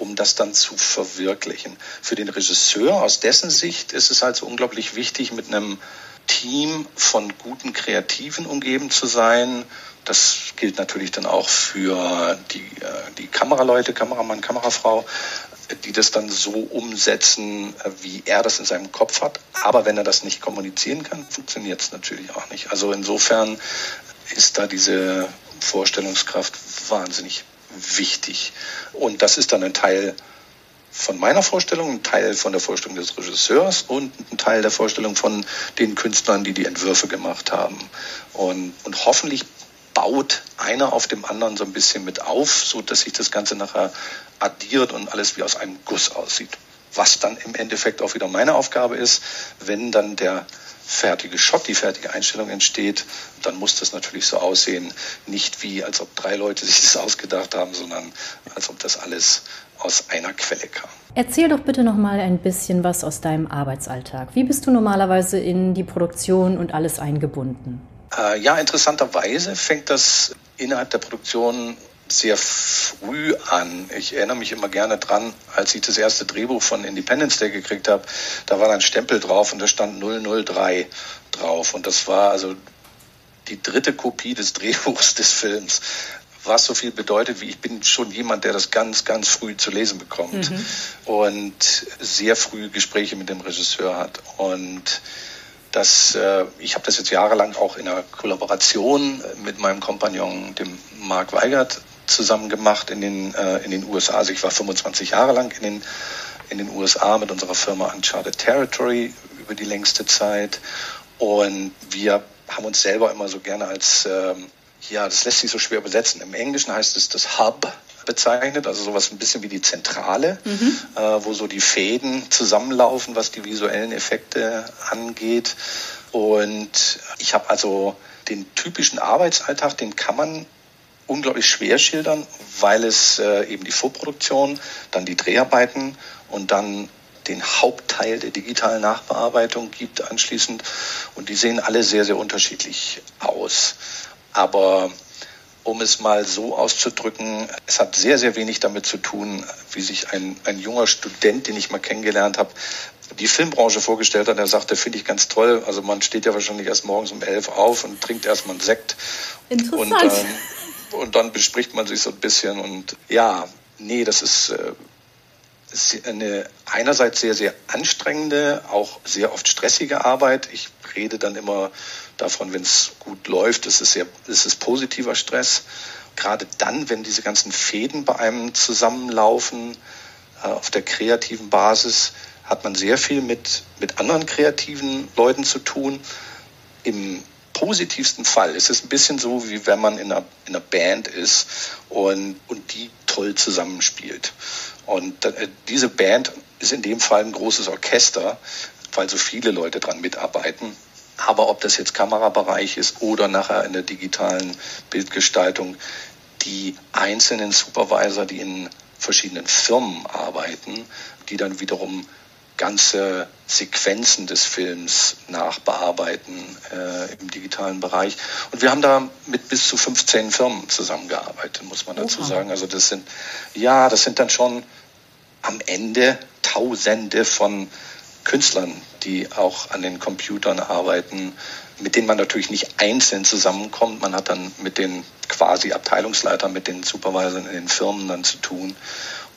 um das dann zu verwirklichen. Für den Regisseur aus dessen Sicht ist es also unglaublich wichtig, mit einem Team von guten Kreativen umgeben zu sein. Das gilt natürlich dann auch für die, äh, die Kameraleute, Kameramann, Kamerafrau, die das dann so umsetzen, wie er das in seinem Kopf hat. Aber wenn er das nicht kommunizieren kann, funktioniert es natürlich auch nicht. Also insofern ist da diese Vorstellungskraft wahnsinnig wichtig. Und das ist dann ein Teil von meiner Vorstellung, ein Teil von der Vorstellung des Regisseurs und ein Teil der Vorstellung von den Künstlern, die die Entwürfe gemacht haben. Und, und hoffentlich baut einer auf dem anderen so ein bisschen mit auf, so dass sich das Ganze nachher addiert und alles wie aus einem Guss aussieht. Was dann im Endeffekt auch wieder meine Aufgabe ist, wenn dann der fertige Shot, die fertige Einstellung entsteht, dann muss das natürlich so aussehen, nicht wie als ob drei Leute sich das ausgedacht haben, sondern als ob das alles aus einer Quelle kam. Erzähl doch bitte noch mal ein bisschen was aus deinem Arbeitsalltag. Wie bist du normalerweise in die Produktion und alles eingebunden? Äh, ja, interessanterweise fängt das innerhalb der Produktion sehr früh an. Ich erinnere mich immer gerne dran, als ich das erste Drehbuch von Independence Day gekriegt habe, da war ein Stempel drauf und da stand 003 drauf. Und das war also die dritte Kopie des Drehbuchs des Films. Was so viel bedeutet, wie ich bin schon jemand, der das ganz, ganz früh zu lesen bekommt mhm. und sehr früh Gespräche mit dem Regisseur hat. Und das, äh, ich habe das jetzt jahrelang auch in einer Kollaboration mit meinem Kompagnon, dem Marc Weigert, zusammen gemacht in den, äh, in den USA. Also ich war 25 Jahre lang in den, in den USA mit unserer Firma Uncharted Territory über die längste Zeit. Und wir haben uns selber immer so gerne als, ähm, ja, das lässt sich so schwer übersetzen. Im Englischen heißt es das Hub bezeichnet, also sowas ein bisschen wie die Zentrale, mhm. äh, wo so die Fäden zusammenlaufen, was die visuellen Effekte angeht. Und ich habe also den typischen Arbeitsalltag, den kann man unglaublich schwer schildern, weil es äh, eben die Vorproduktion, dann die Dreharbeiten und dann den Hauptteil der digitalen Nachbearbeitung gibt anschließend. Und die sehen alle sehr, sehr unterschiedlich aus. Aber um es mal so auszudrücken, es hat sehr, sehr wenig damit zu tun, wie sich ein, ein junger Student, den ich mal kennengelernt habe, die Filmbranche vorgestellt hat. Er sagte, finde ich ganz toll. Also man steht ja wahrscheinlich erst morgens um elf auf und trinkt erstmal einen Sekt. Interessant. Und, ähm, und dann bespricht man sich so ein bisschen und ja, nee, das ist, äh, ist eine einerseits sehr, sehr anstrengende, auch sehr oft stressige Arbeit. Ich rede dann immer davon, wenn es gut läuft, ist es sehr, ist positiver Stress. Gerade dann, wenn diese ganzen Fäden bei einem zusammenlaufen, äh, auf der kreativen Basis, hat man sehr viel mit, mit anderen kreativen Leuten zu tun. Im positivsten Fall ist es ein bisschen so, wie wenn man in einer, in einer Band ist und, und die toll zusammenspielt. Und äh, diese Band ist in dem Fall ein großes Orchester, weil so viele Leute dran mitarbeiten. Aber ob das jetzt Kamerabereich ist oder nachher in der digitalen Bildgestaltung, die einzelnen Supervisor, die in verschiedenen Firmen arbeiten, die dann wiederum ganze Sequenzen des Films nachbearbeiten äh, im digitalen Bereich. Und wir haben da mit bis zu 15 Firmen zusammengearbeitet, muss man dazu Oha. sagen. Also das sind, ja, das sind dann schon am Ende Tausende von Künstlern, die auch an den Computern arbeiten, mit denen man natürlich nicht einzeln zusammenkommt. Man hat dann mit den quasi Abteilungsleitern, mit den Supervisern in den Firmen dann zu tun.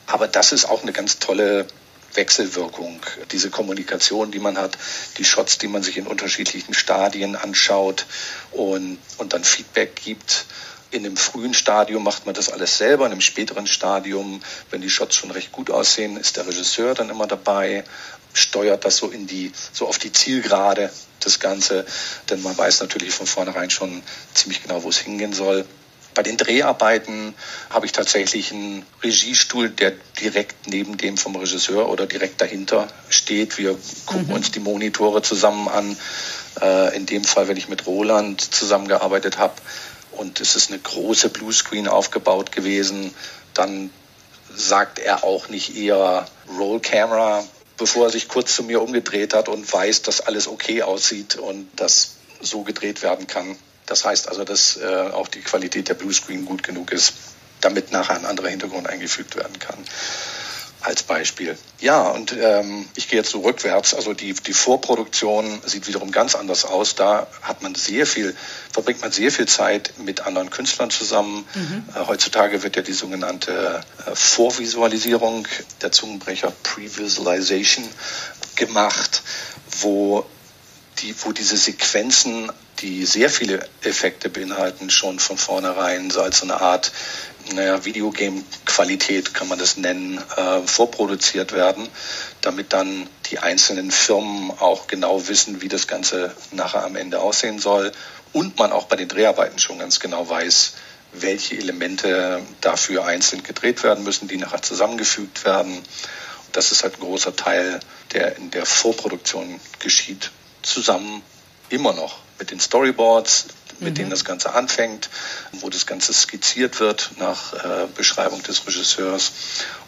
Aber das ist auch eine ganz tolle Wechselwirkung, diese Kommunikation, die man hat, die Shots, die man sich in unterschiedlichen Stadien anschaut und, und dann Feedback gibt. In einem frühen Stadium macht man das alles selber, in einem späteren Stadium, wenn die Shots schon recht gut aussehen, ist der Regisseur dann immer dabei, steuert das so in die, so auf die Zielgerade, das Ganze, denn man weiß natürlich von vornherein schon ziemlich genau, wo es hingehen soll. Bei den Dreharbeiten habe ich tatsächlich einen Regiestuhl, der direkt neben dem vom Regisseur oder direkt dahinter steht. Wir gucken mhm. uns die Monitore zusammen an. Äh, in dem Fall, wenn ich mit Roland zusammengearbeitet habe und es ist eine große Bluescreen aufgebaut gewesen, dann sagt er auch nicht eher Roll Camera, bevor er sich kurz zu mir umgedreht hat und weiß, dass alles okay aussieht und das so gedreht werden kann. Das heißt also, dass äh, auch die Qualität der Bluescreen gut genug ist, damit nachher ein anderer Hintergrund eingefügt werden kann. Als Beispiel. Ja, und ähm, ich gehe jetzt so rückwärts. Also die, die Vorproduktion sieht wiederum ganz anders aus. Da hat man sehr viel, verbringt man sehr viel Zeit mit anderen Künstlern zusammen. Mhm. Äh, heutzutage wird ja die sogenannte äh, Vorvisualisierung, der Zungenbrecher Previsualization gemacht, wo die, wo diese Sequenzen die sehr viele Effekte beinhalten, schon von vornherein so als eine Art naja, Videogame-Qualität kann man das nennen, äh, vorproduziert werden, damit dann die einzelnen Firmen auch genau wissen, wie das Ganze nachher am Ende aussehen soll und man auch bei den Dreharbeiten schon ganz genau weiß, welche Elemente dafür einzeln gedreht werden müssen, die nachher zusammengefügt werden. Das ist halt ein großer Teil, der in der Vorproduktion geschieht, zusammen immer noch mit den Storyboards, mit mhm. denen das Ganze anfängt, wo das Ganze skizziert wird nach äh, Beschreibung des Regisseurs.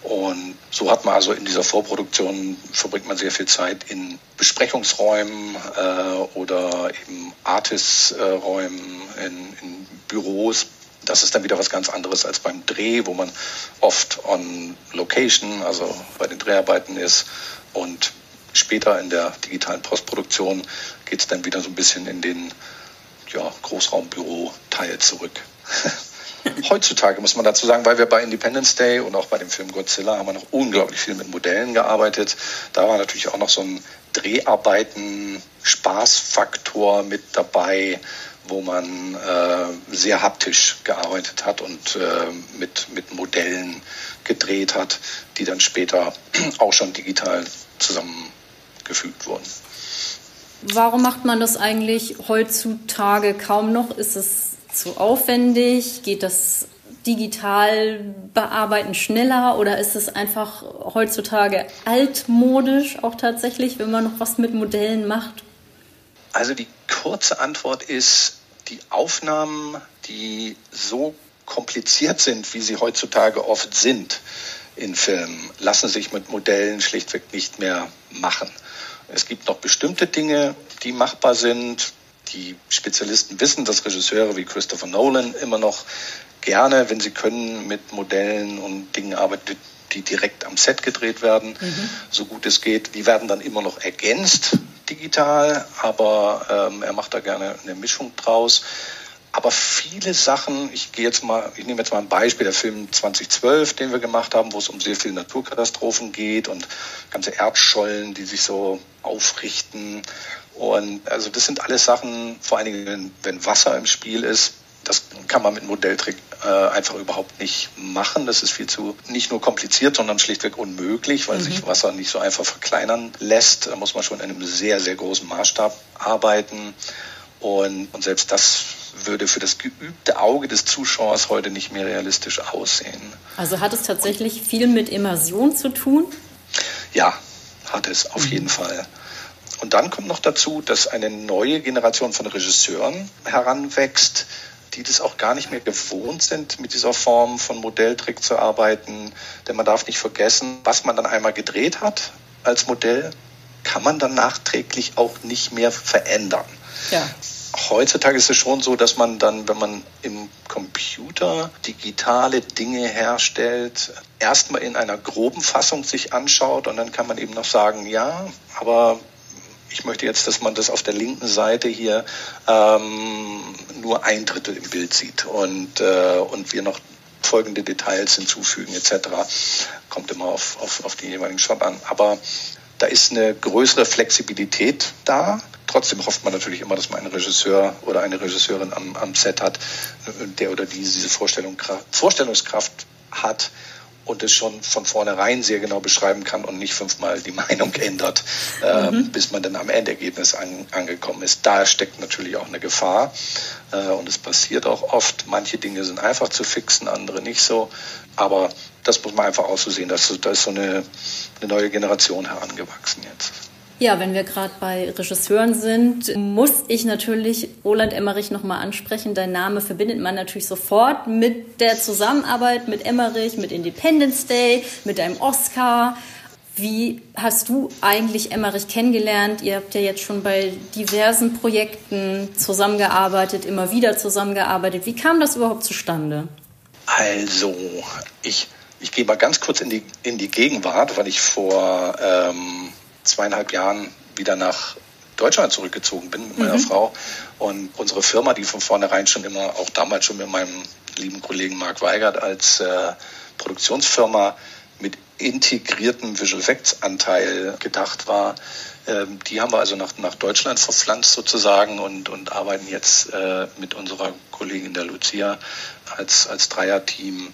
Und so hat man also in dieser Vorproduktion, verbringt man sehr viel Zeit in Besprechungsräumen äh, oder eben Artist-Räumen, in, in Büros. Das ist dann wieder was ganz anderes als beim Dreh, wo man oft on Location, also bei den Dreharbeiten ist. Und später in der digitalen Postproduktion geht es dann wieder so ein bisschen in den ja, Großraumbüro-Teil zurück. Heutzutage muss man dazu sagen, weil wir bei Independence Day und auch bei dem Film Godzilla haben wir noch unglaublich viel mit Modellen gearbeitet. Da war natürlich auch noch so ein Dreharbeiten-Spaßfaktor mit dabei, wo man äh, sehr haptisch gearbeitet hat und äh, mit, mit Modellen gedreht hat, die dann später auch schon digital zusammengefügt wurden. Warum macht man das eigentlich heutzutage kaum noch? Ist es zu aufwendig? Geht das digital bearbeiten schneller oder ist es einfach heutzutage altmodisch auch tatsächlich, wenn man noch was mit Modellen macht? Also die kurze Antwort ist, die Aufnahmen, die so kompliziert sind, wie sie heutzutage oft sind in Filmen, lassen sich mit Modellen schlichtweg nicht mehr machen. Es gibt noch bestimmte Dinge, die machbar sind. Die Spezialisten wissen, dass Regisseure wie Christopher Nolan immer noch gerne, wenn sie können, mit Modellen und Dingen arbeiten, die direkt am Set gedreht werden, mhm. so gut es geht. Die werden dann immer noch ergänzt digital, aber ähm, er macht da gerne eine Mischung draus. Aber viele Sachen, ich gehe jetzt mal, ich nehme jetzt mal ein Beispiel, der Film 2012, den wir gemacht haben, wo es um sehr viele Naturkatastrophen geht und ganze Erdschollen, die sich so aufrichten. Und also das sind alles Sachen, vor allen Dingen, wenn Wasser im Spiel ist, das kann man mit Modelltrick äh, einfach überhaupt nicht machen. Das ist viel zu nicht nur kompliziert, sondern schlichtweg unmöglich, weil mhm. sich Wasser nicht so einfach verkleinern lässt. Da muss man schon in einem sehr, sehr großen Maßstab arbeiten. Und, und selbst das würde für das geübte Auge des Zuschauers heute nicht mehr realistisch aussehen. Also hat es tatsächlich viel mit Immersion zu tun? Ja, hat es auf mhm. jeden Fall. Und dann kommt noch dazu, dass eine neue Generation von Regisseuren heranwächst, die das auch gar nicht mehr gewohnt sind, mit dieser Form von Modelltrick zu arbeiten. Denn man darf nicht vergessen, was man dann einmal gedreht hat als Modell, kann man dann nachträglich auch nicht mehr verändern. Ja heutzutage ist es schon so, dass man dann, wenn man im Computer digitale Dinge herstellt, erstmal in einer groben Fassung sich anschaut und dann kann man eben noch sagen, ja, aber ich möchte jetzt, dass man das auf der linken Seite hier ähm, nur ein Drittel im Bild sieht und, äh, und wir noch folgende Details hinzufügen etc. Kommt immer auf, auf, auf den jeweiligen Shot an. Aber da ist eine größere Flexibilität da. Trotzdem hofft man natürlich immer, dass man einen Regisseur oder eine Regisseurin am, am Set hat, der oder die diese Vorstellung, Vorstellungskraft hat und es schon von vornherein sehr genau beschreiben kann und nicht fünfmal die Meinung ändert, äh, mhm. bis man dann am Endergebnis an, angekommen ist. Da steckt natürlich auch eine Gefahr äh, und es passiert auch oft. Manche Dinge sind einfach zu fixen, andere nicht so. Aber das muss man einfach auch so sehen. Dass, da ist so eine, eine neue Generation herangewachsen jetzt. Ja, wenn wir gerade bei Regisseuren sind, muss ich natürlich Roland Emmerich nochmal ansprechen. Dein Name verbindet man natürlich sofort mit der Zusammenarbeit mit Emmerich, mit Independence Day, mit einem Oscar. Wie hast du eigentlich Emmerich kennengelernt? Ihr habt ja jetzt schon bei diversen Projekten zusammengearbeitet, immer wieder zusammengearbeitet. Wie kam das überhaupt zustande? Also, ich, ich gehe mal ganz kurz in die, in die Gegenwart, weil ich vor ähm, zweieinhalb Jahren wieder nach Deutschland zurückgezogen bin mit meiner mhm. Frau. Und unsere Firma, die von vornherein schon immer, auch damals schon mit meinem lieben Kollegen Marc Weigert als äh, Produktionsfirma mit integrierten Visual Effects Anteil gedacht war. Ähm, die haben wir also nach, nach Deutschland verpflanzt sozusagen und, und arbeiten jetzt äh, mit unserer Kollegin der Lucia als, als Dreierteam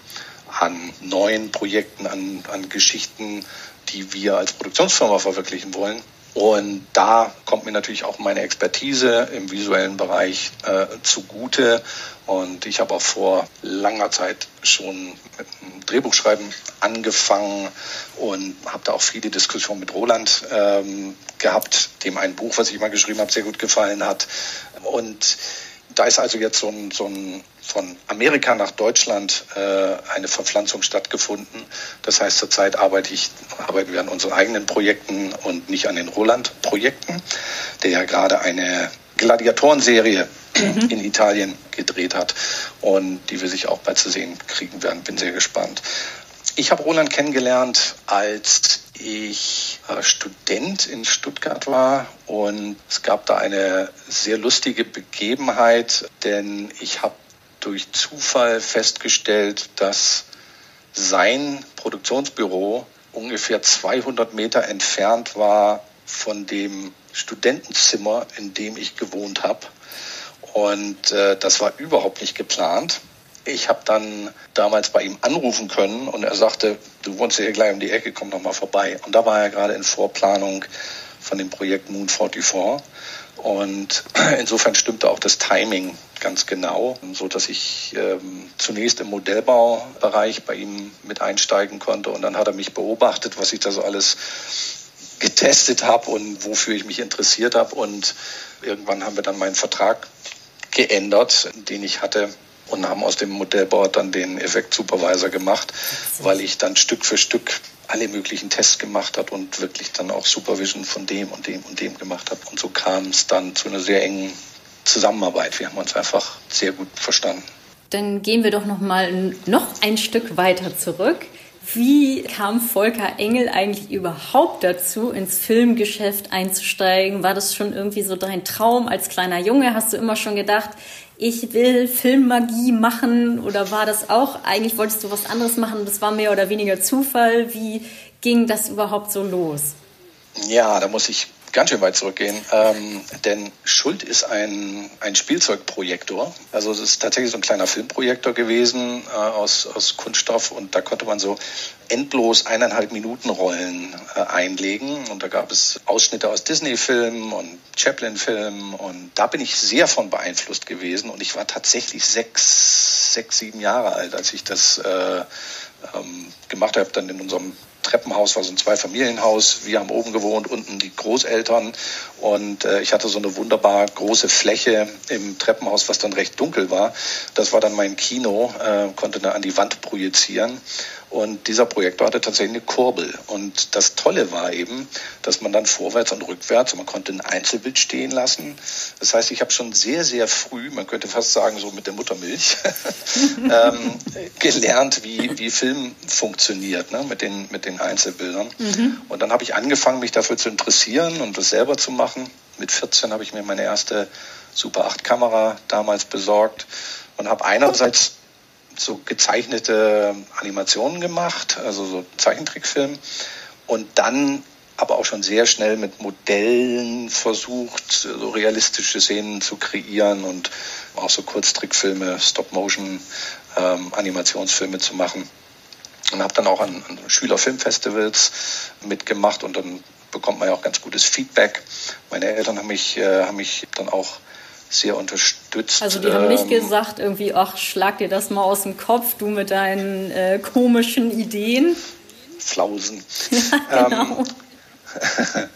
an neuen Projekten, an, an Geschichten, die wir als Produktionsfirma verwirklichen wollen. Und da kommt mir natürlich auch meine Expertise im visuellen Bereich äh, zugute. Und ich habe auch vor langer Zeit schon mit dem Drehbuchschreiben angefangen und habe da auch viele Diskussionen mit Roland ähm, gehabt, dem ein Buch, was ich mal geschrieben habe, sehr gut gefallen hat. Und da ist also jetzt so ein, so ein von Amerika nach Deutschland äh, eine Verpflanzung stattgefunden. Das heißt, zurzeit arbeite ich, arbeiten wir an unseren eigenen Projekten und nicht an den Roland-Projekten, der ja gerade eine Gladiatorenserie mhm. in Italien gedreht hat und die wir sich auch bald zu sehen kriegen werden. Bin sehr gespannt. Ich habe Roland kennengelernt, als ich äh, Student in Stuttgart war und es gab da eine sehr lustige Begebenheit, denn ich habe durch Zufall festgestellt, dass sein Produktionsbüro ungefähr 200 Meter entfernt war von dem Studentenzimmer, in dem ich gewohnt habe. Und äh, das war überhaupt nicht geplant. Ich habe dann damals bei ihm anrufen können und er sagte, du wohnst hier gleich um die Ecke, komm doch mal vorbei. Und da war er gerade in Vorplanung von dem Projekt Moon 44. Und insofern stimmte auch das Timing ganz genau, so dass ich ähm, zunächst im Modellbaubereich bei ihm mit einsteigen konnte und dann hat er mich beobachtet, was ich da so alles getestet habe und wofür ich mich interessiert habe und irgendwann haben wir dann meinen Vertrag geändert, den ich hatte und haben aus dem Modellbau dann den Effekt Supervisor gemacht, weil ich dann Stück für Stück alle möglichen Tests gemacht habe und wirklich dann auch Supervision von dem und dem und dem gemacht habe. Und so kam es dann zu einer sehr engen Zusammenarbeit. Wir haben uns einfach sehr gut verstanden. Dann gehen wir doch noch mal noch ein Stück weiter zurück. Wie kam Volker Engel eigentlich überhaupt dazu, ins Filmgeschäft einzusteigen? War das schon irgendwie so dein Traum als kleiner Junge? Hast du immer schon gedacht, ich will Filmmagie machen? Oder war das auch, eigentlich wolltest du was anderes machen? Das war mehr oder weniger Zufall. Wie ging das überhaupt so los? Ja, da muss ich ganz schön weit zurückgehen, ähm, denn Schuld ist ein, ein Spielzeugprojektor. Also es ist tatsächlich so ein kleiner Filmprojektor gewesen äh, aus, aus Kunststoff. Und da konnte man so endlos eineinhalb Minuten Rollen äh, einlegen. Und da gab es Ausschnitte aus Disney-Filmen und Chaplin-Filmen. Und da bin ich sehr von beeinflusst gewesen. Und ich war tatsächlich sechs, sechs, sieben Jahre alt, als ich das äh, ähm, gemacht habe, dann in unserem Treppenhaus war so ein Zweifamilienhaus. Wir haben oben gewohnt, unten die Großeltern. Und äh, ich hatte so eine wunderbar große Fläche im Treppenhaus, was dann recht dunkel war. Das war dann mein Kino, äh, konnte da an die Wand projizieren. Und dieser Projektor hatte tatsächlich eine Kurbel. Und das Tolle war eben, dass man dann vorwärts und rückwärts, man konnte ein Einzelbild stehen lassen. Das heißt, ich habe schon sehr, sehr früh, man könnte fast sagen, so mit der Muttermilch, ähm, gelernt, wie, wie Film funktioniert, ne, mit, den, mit den Einzelbildern. Mhm. Und dann habe ich angefangen, mich dafür zu interessieren und das selber zu machen. Mit 14 habe ich mir meine erste Super 8 Kamera damals besorgt und habe einerseits so gezeichnete Animationen gemacht, also so Zeichentrickfilm. Und dann aber auch schon sehr schnell mit Modellen versucht, so realistische Szenen zu kreieren und auch so Kurztrickfilme, Stop-Motion, ähm, zu machen. Und habe dann auch an, an Schülerfilmfestivals mitgemacht und dann bekommt man ja auch ganz gutes Feedback. Meine Eltern haben mich, äh, haben mich dann auch sehr unterstützt. Also die haben nicht ähm, gesagt, irgendwie, ach, schlag dir das mal aus dem Kopf, du mit deinen äh, komischen Ideen. Flausen. Ja, genau. Ähm,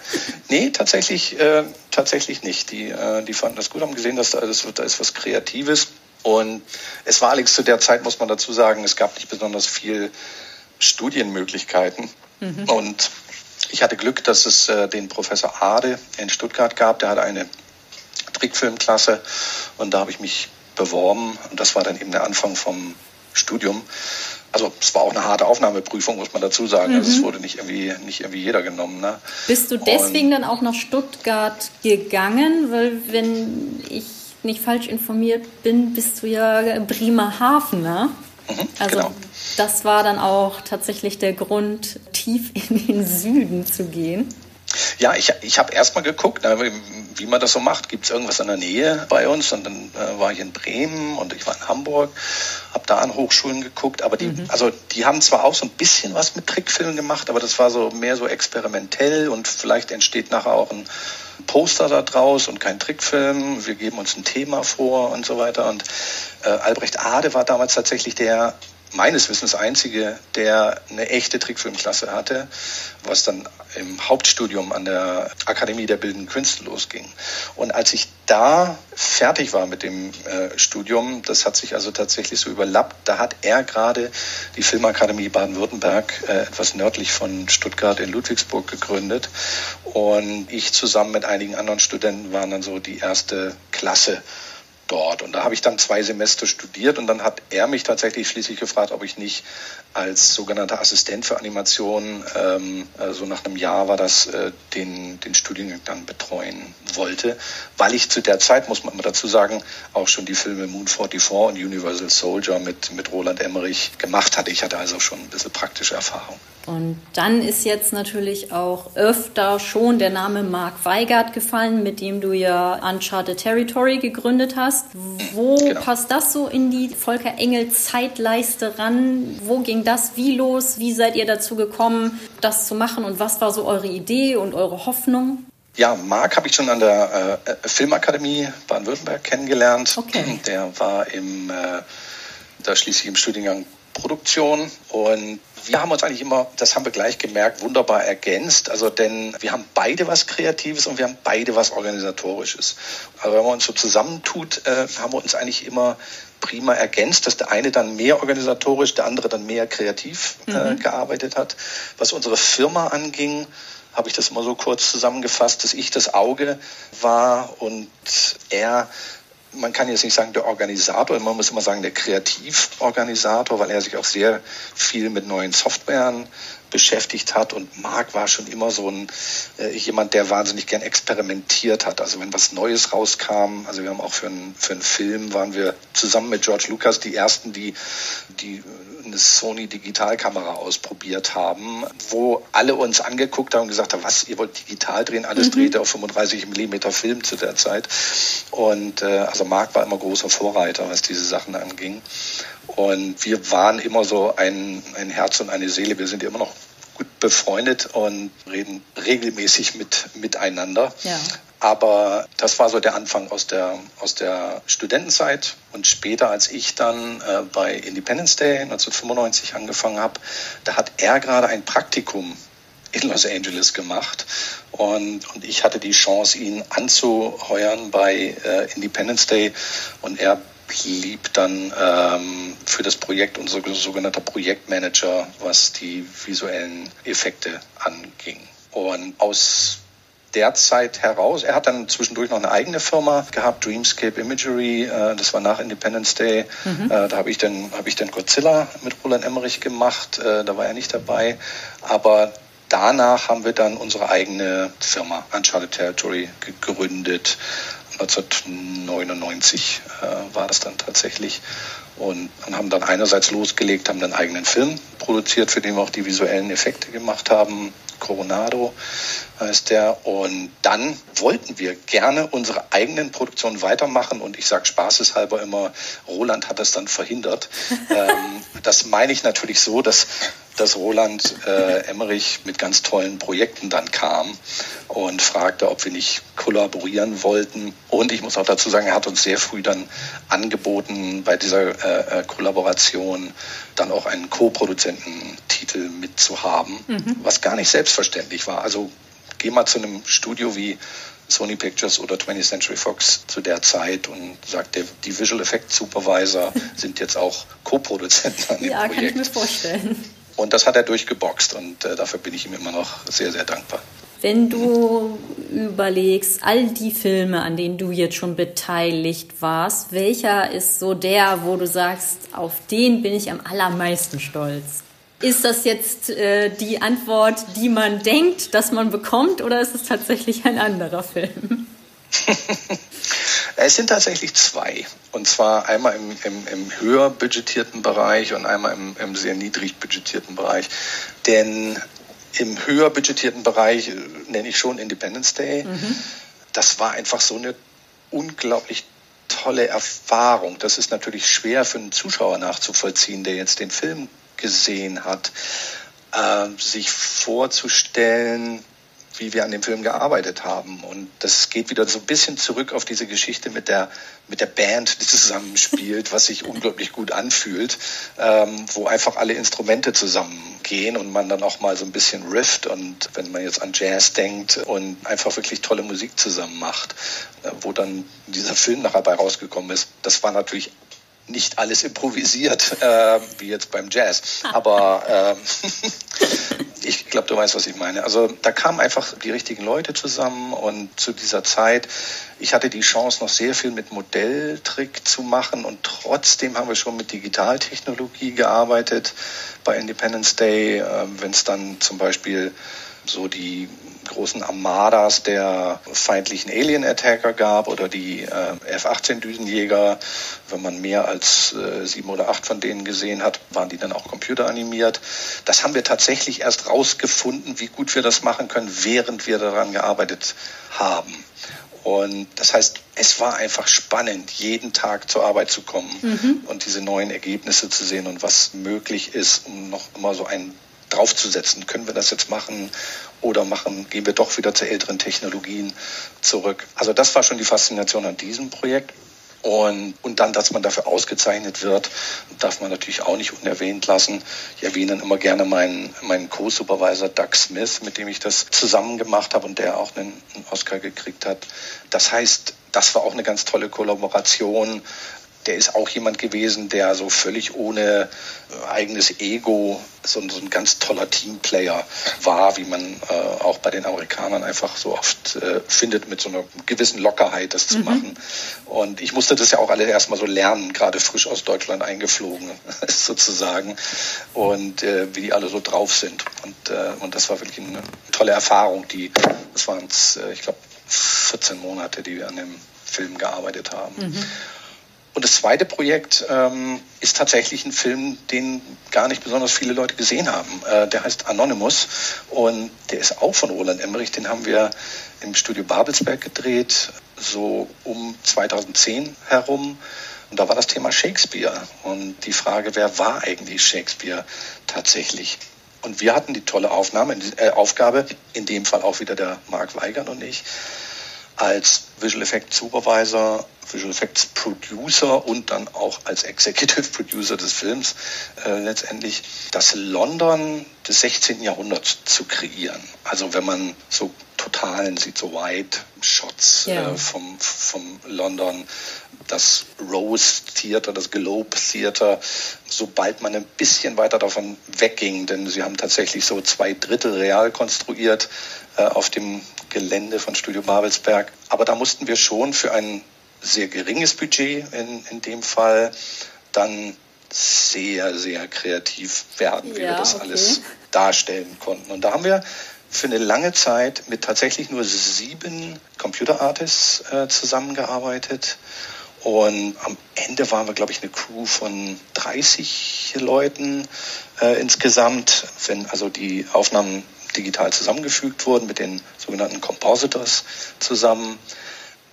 nee, tatsächlich, äh, tatsächlich nicht. Die, äh, die fanden das gut, haben gesehen, dass da, das, da ist was Kreatives. Und es war allerdings zu der Zeit, muss man dazu sagen, es gab nicht besonders viel Studienmöglichkeiten. Mhm. Und ich hatte Glück, dass es äh, den Professor Ade in Stuttgart gab. Der hatte eine Trickfilmklasse und da habe ich mich beworben und das war dann eben der Anfang vom Studium. Also es war auch eine harte Aufnahmeprüfung, muss man dazu sagen. Mhm. Also es mhm. wurde nicht irgendwie, nicht irgendwie jeder genommen. Ne? Bist du deswegen und, dann auch nach Stuttgart gegangen? Weil wenn ich nicht falsch informiert bin, bist du ja Bremerhaven, ne? Mhm, also genau. das war dann auch tatsächlich der Grund, tief in den Süden zu gehen. Ja, ich, ich habe erstmal geguckt, wie man das so macht. Gibt es irgendwas in der Nähe bei uns? Und dann äh, war ich in Bremen und ich war in Hamburg, habe da an Hochschulen geguckt. Aber die, mhm. also die haben zwar auch so ein bisschen was mit Trickfilmen gemacht, aber das war so mehr so experimentell und vielleicht entsteht nachher auch ein Poster da draus und kein Trickfilm. Wir geben uns ein Thema vor und so weiter. Und äh, Albrecht Ade war damals tatsächlich der meines Wissens einzige, der eine echte Trickfilmklasse hatte, was dann im Hauptstudium an der Akademie der Bildenden Künste losging. Und als ich da fertig war mit dem äh, Studium, das hat sich also tatsächlich so überlappt, da hat er gerade die Filmakademie Baden-Württemberg äh, etwas nördlich von Stuttgart in Ludwigsburg gegründet. Und ich zusammen mit einigen anderen Studenten waren dann so die erste Klasse dort. Und da habe ich dann zwei Semester studiert und dann hat er mich tatsächlich schließlich gefragt, ob ich nicht als sogenannter Assistent für Animation, ähm, also nach einem Jahr war das, äh, den, den Studiengang dann betreuen wollte, weil ich zu der Zeit, muss man mal dazu sagen, auch schon die Filme Moon 44 und Universal Soldier mit, mit Roland Emmerich gemacht hatte. Ich hatte also schon ein bisschen praktische Erfahrung. Und dann ist jetzt natürlich auch öfter schon der Name Mark Weigert gefallen, mit dem du ja Uncharted Territory gegründet hast. Wo genau. passt das so in die Volker Engel Zeitleiste ran? Wo ging das wie los? Wie seid ihr dazu gekommen, das zu machen? Und was war so eure Idee und eure Hoffnung? Ja, Marc habe ich schon an der äh, Filmakademie Baden-Württemberg kennengelernt. Okay. Der war im, äh, da schließlich im Studiengang Produktion und wir haben uns eigentlich immer, das haben wir gleich gemerkt, wunderbar ergänzt. Also denn wir haben beide was Kreatives und wir haben beide was Organisatorisches. Aber wenn man uns so zusammentut, äh, haben wir uns eigentlich immer prima ergänzt, dass der eine dann mehr organisatorisch, der andere dann mehr kreativ äh, mhm. gearbeitet hat. Was unsere Firma anging, habe ich das immer so kurz zusammengefasst, dass ich das Auge war und er man kann jetzt nicht sagen der Organisator, man muss immer sagen der Kreativorganisator, weil er sich auch sehr viel mit neuen Softwaren beschäftigt hat und Marc war schon immer so ein äh, jemand, der wahnsinnig gern experimentiert hat. Also wenn was Neues rauskam, also wir haben auch für einen, für einen Film waren wir zusammen mit George Lucas die ersten, die die eine Sony Digitalkamera ausprobiert haben, wo alle uns angeguckt haben und gesagt haben, was, ihr wollt digital drehen? Alles mhm. drehte auf 35 Millimeter Film zu der Zeit. Und äh, also Marc war immer großer Vorreiter, was diese Sachen anging. Und wir waren immer so ein, ein Herz und eine Seele. Wir sind immer noch gut befreundet und reden regelmäßig mit, miteinander. Ja. Aber das war so der Anfang aus der, aus der Studentenzeit. Und später, als ich dann äh, bei Independence Day 1995 angefangen habe, da hat er gerade ein Praktikum in Los Angeles gemacht. Und, und ich hatte die Chance, ihn anzuheuern bei äh, Independence Day. Und er blieb dann ähm, für das Projekt unser sogenannter Projektmanager, was die visuellen Effekte anging. Und aus der Zeit heraus, er hat dann zwischendurch noch eine eigene Firma gehabt, Dreamscape Imagery, äh, das war nach Independence Day. Mhm. Äh, da habe ich, dann hab ich dann Godzilla mit Roland Emmerich gemacht, äh, da war er nicht dabei. Aber danach haben wir dann unsere eigene Firma Uncharted Territory gegründet 1999 äh, war das dann tatsächlich. Und, haben dann einerseits losgelegt, haben einen eigenen Film produziert, für den wir auch die visuellen Effekte gemacht haben. Coronado heißt der. Und dann wollten wir gerne unsere eigenen Produktionen weitermachen. Und ich sage spaßeshalber immer, Roland hat das dann verhindert. ähm, das meine ich natürlich so, dass dass Roland äh, Emmerich mit ganz tollen Projekten dann kam und fragte, ob wir nicht kollaborieren wollten. Und ich muss auch dazu sagen, er hat uns sehr früh dann angeboten, bei dieser äh, äh Kollaboration dann auch einen Co-Produzententitel mitzuhaben, mhm. was gar nicht selbstverständlich war. Also geh mal zu einem Studio wie Sony Pictures oder 20th Century Fox zu der Zeit und sagt, der, die Visual Effect Supervisor sind jetzt auch Co-Produzenten an dem ja, Projekt. Ja, kann ich mir vorstellen. Und das hat er durchgeboxt und äh, dafür bin ich ihm immer noch sehr, sehr dankbar. Wenn du überlegst, all die Filme, an denen du jetzt schon beteiligt warst, welcher ist so der, wo du sagst, auf den bin ich am allermeisten stolz? Ist das jetzt äh, die Antwort, die man denkt, dass man bekommt, oder ist es tatsächlich ein anderer Film? Es sind tatsächlich zwei. Und zwar einmal im, im, im höher budgetierten Bereich und einmal im, im sehr niedrig budgetierten Bereich. Denn im höher budgetierten Bereich äh, nenne ich schon Independence Day. Mhm. Das war einfach so eine unglaublich tolle Erfahrung. Das ist natürlich schwer für einen Zuschauer nachzuvollziehen, der jetzt den Film gesehen hat, äh, sich vorzustellen, wie wir an dem Film gearbeitet haben. Und das geht wieder so ein bisschen zurück auf diese Geschichte mit der, mit der Band, die zusammenspielt, was sich unglaublich gut anfühlt, ähm, wo einfach alle Instrumente zusammengehen und man dann auch mal so ein bisschen rifft und wenn man jetzt an Jazz denkt und einfach wirklich tolle Musik zusammen macht, äh, wo dann dieser Film nachher bei rausgekommen ist. Das war natürlich nicht alles improvisiert, äh, wie jetzt beim Jazz. Aber äh, ich glaube, du weißt, was ich meine. Also da kamen einfach die richtigen Leute zusammen und zu dieser Zeit, ich hatte die Chance, noch sehr viel mit Modelltrick zu machen und trotzdem haben wir schon mit Digitaltechnologie gearbeitet bei Independence Day, äh, wenn es dann zum Beispiel so die großen Armadas der feindlichen Alien-Attacker gab oder die äh, F-18-Düsenjäger. Wenn man mehr als äh, sieben oder acht von denen gesehen hat, waren die dann auch computeranimiert. Das haben wir tatsächlich erst rausgefunden, wie gut wir das machen können, während wir daran gearbeitet haben. Und das heißt, es war einfach spannend, jeden Tag zur Arbeit zu kommen mhm. und diese neuen Ergebnisse zu sehen und was möglich ist, um noch immer so einen draufzusetzen. Können wir das jetzt machen oder machen, gehen wir doch wieder zu älteren Technologien zurück? Also das war schon die Faszination an diesem Projekt. Und, und dann, dass man dafür ausgezeichnet wird, darf man natürlich auch nicht unerwähnt lassen. Ich erwähne dann immer gerne meinen, meinen Co-Supervisor Doug Smith, mit dem ich das zusammen gemacht habe und der auch einen, einen Oscar gekriegt hat. Das heißt, das war auch eine ganz tolle Kollaboration der ist auch jemand gewesen, der so völlig ohne äh, eigenes Ego so, so ein ganz toller Teamplayer war, wie man äh, auch bei den Amerikanern einfach so oft äh, findet, mit so einer gewissen Lockerheit das zu mhm. machen. Und ich musste das ja auch alle erstmal so lernen, gerade frisch aus Deutschland eingeflogen sozusagen und äh, wie die alle so drauf sind. Und, äh, und das war wirklich eine tolle Erfahrung. Die, das waren äh, ich glaube, 14 Monate, die wir an dem Film gearbeitet haben. Mhm. Und das zweite Projekt ähm, ist tatsächlich ein Film, den gar nicht besonders viele Leute gesehen haben. Äh, der heißt Anonymous und der ist auch von Roland Emmerich. Den haben wir im Studio Babelsberg gedreht, so um 2010 herum. Und da war das Thema Shakespeare und die Frage, wer war eigentlich Shakespeare tatsächlich? Und wir hatten die tolle Aufnahme, äh, Aufgabe, in dem Fall auch wieder der Marc Weigand und ich, als Visual Effects Supervisor, Visual Effects Producer und dann auch als Executive Producer des Films äh, letztendlich das London des 16. Jahrhunderts zu kreieren. Also wenn man so Totalen sieht, so White Shots ja. äh, vom, vom London, das Rose Theater, das Globe Theater, sobald man ein bisschen weiter davon wegging, denn sie haben tatsächlich so zwei Drittel real konstruiert äh, auf dem Gelände von Studio Babelsberg. Aber da mussten wir schon für ein sehr geringes Budget in, in dem Fall dann sehr, sehr kreativ werden, wie ja, wir das okay. alles darstellen konnten. Und da haben wir für eine lange Zeit mit tatsächlich nur sieben Computerartists äh, zusammengearbeitet. Und am Ende waren wir, glaube ich, eine Crew von 30 Leuten äh, insgesamt, wenn also die Aufnahmen digital zusammengefügt wurden mit den sogenannten Compositors zusammen.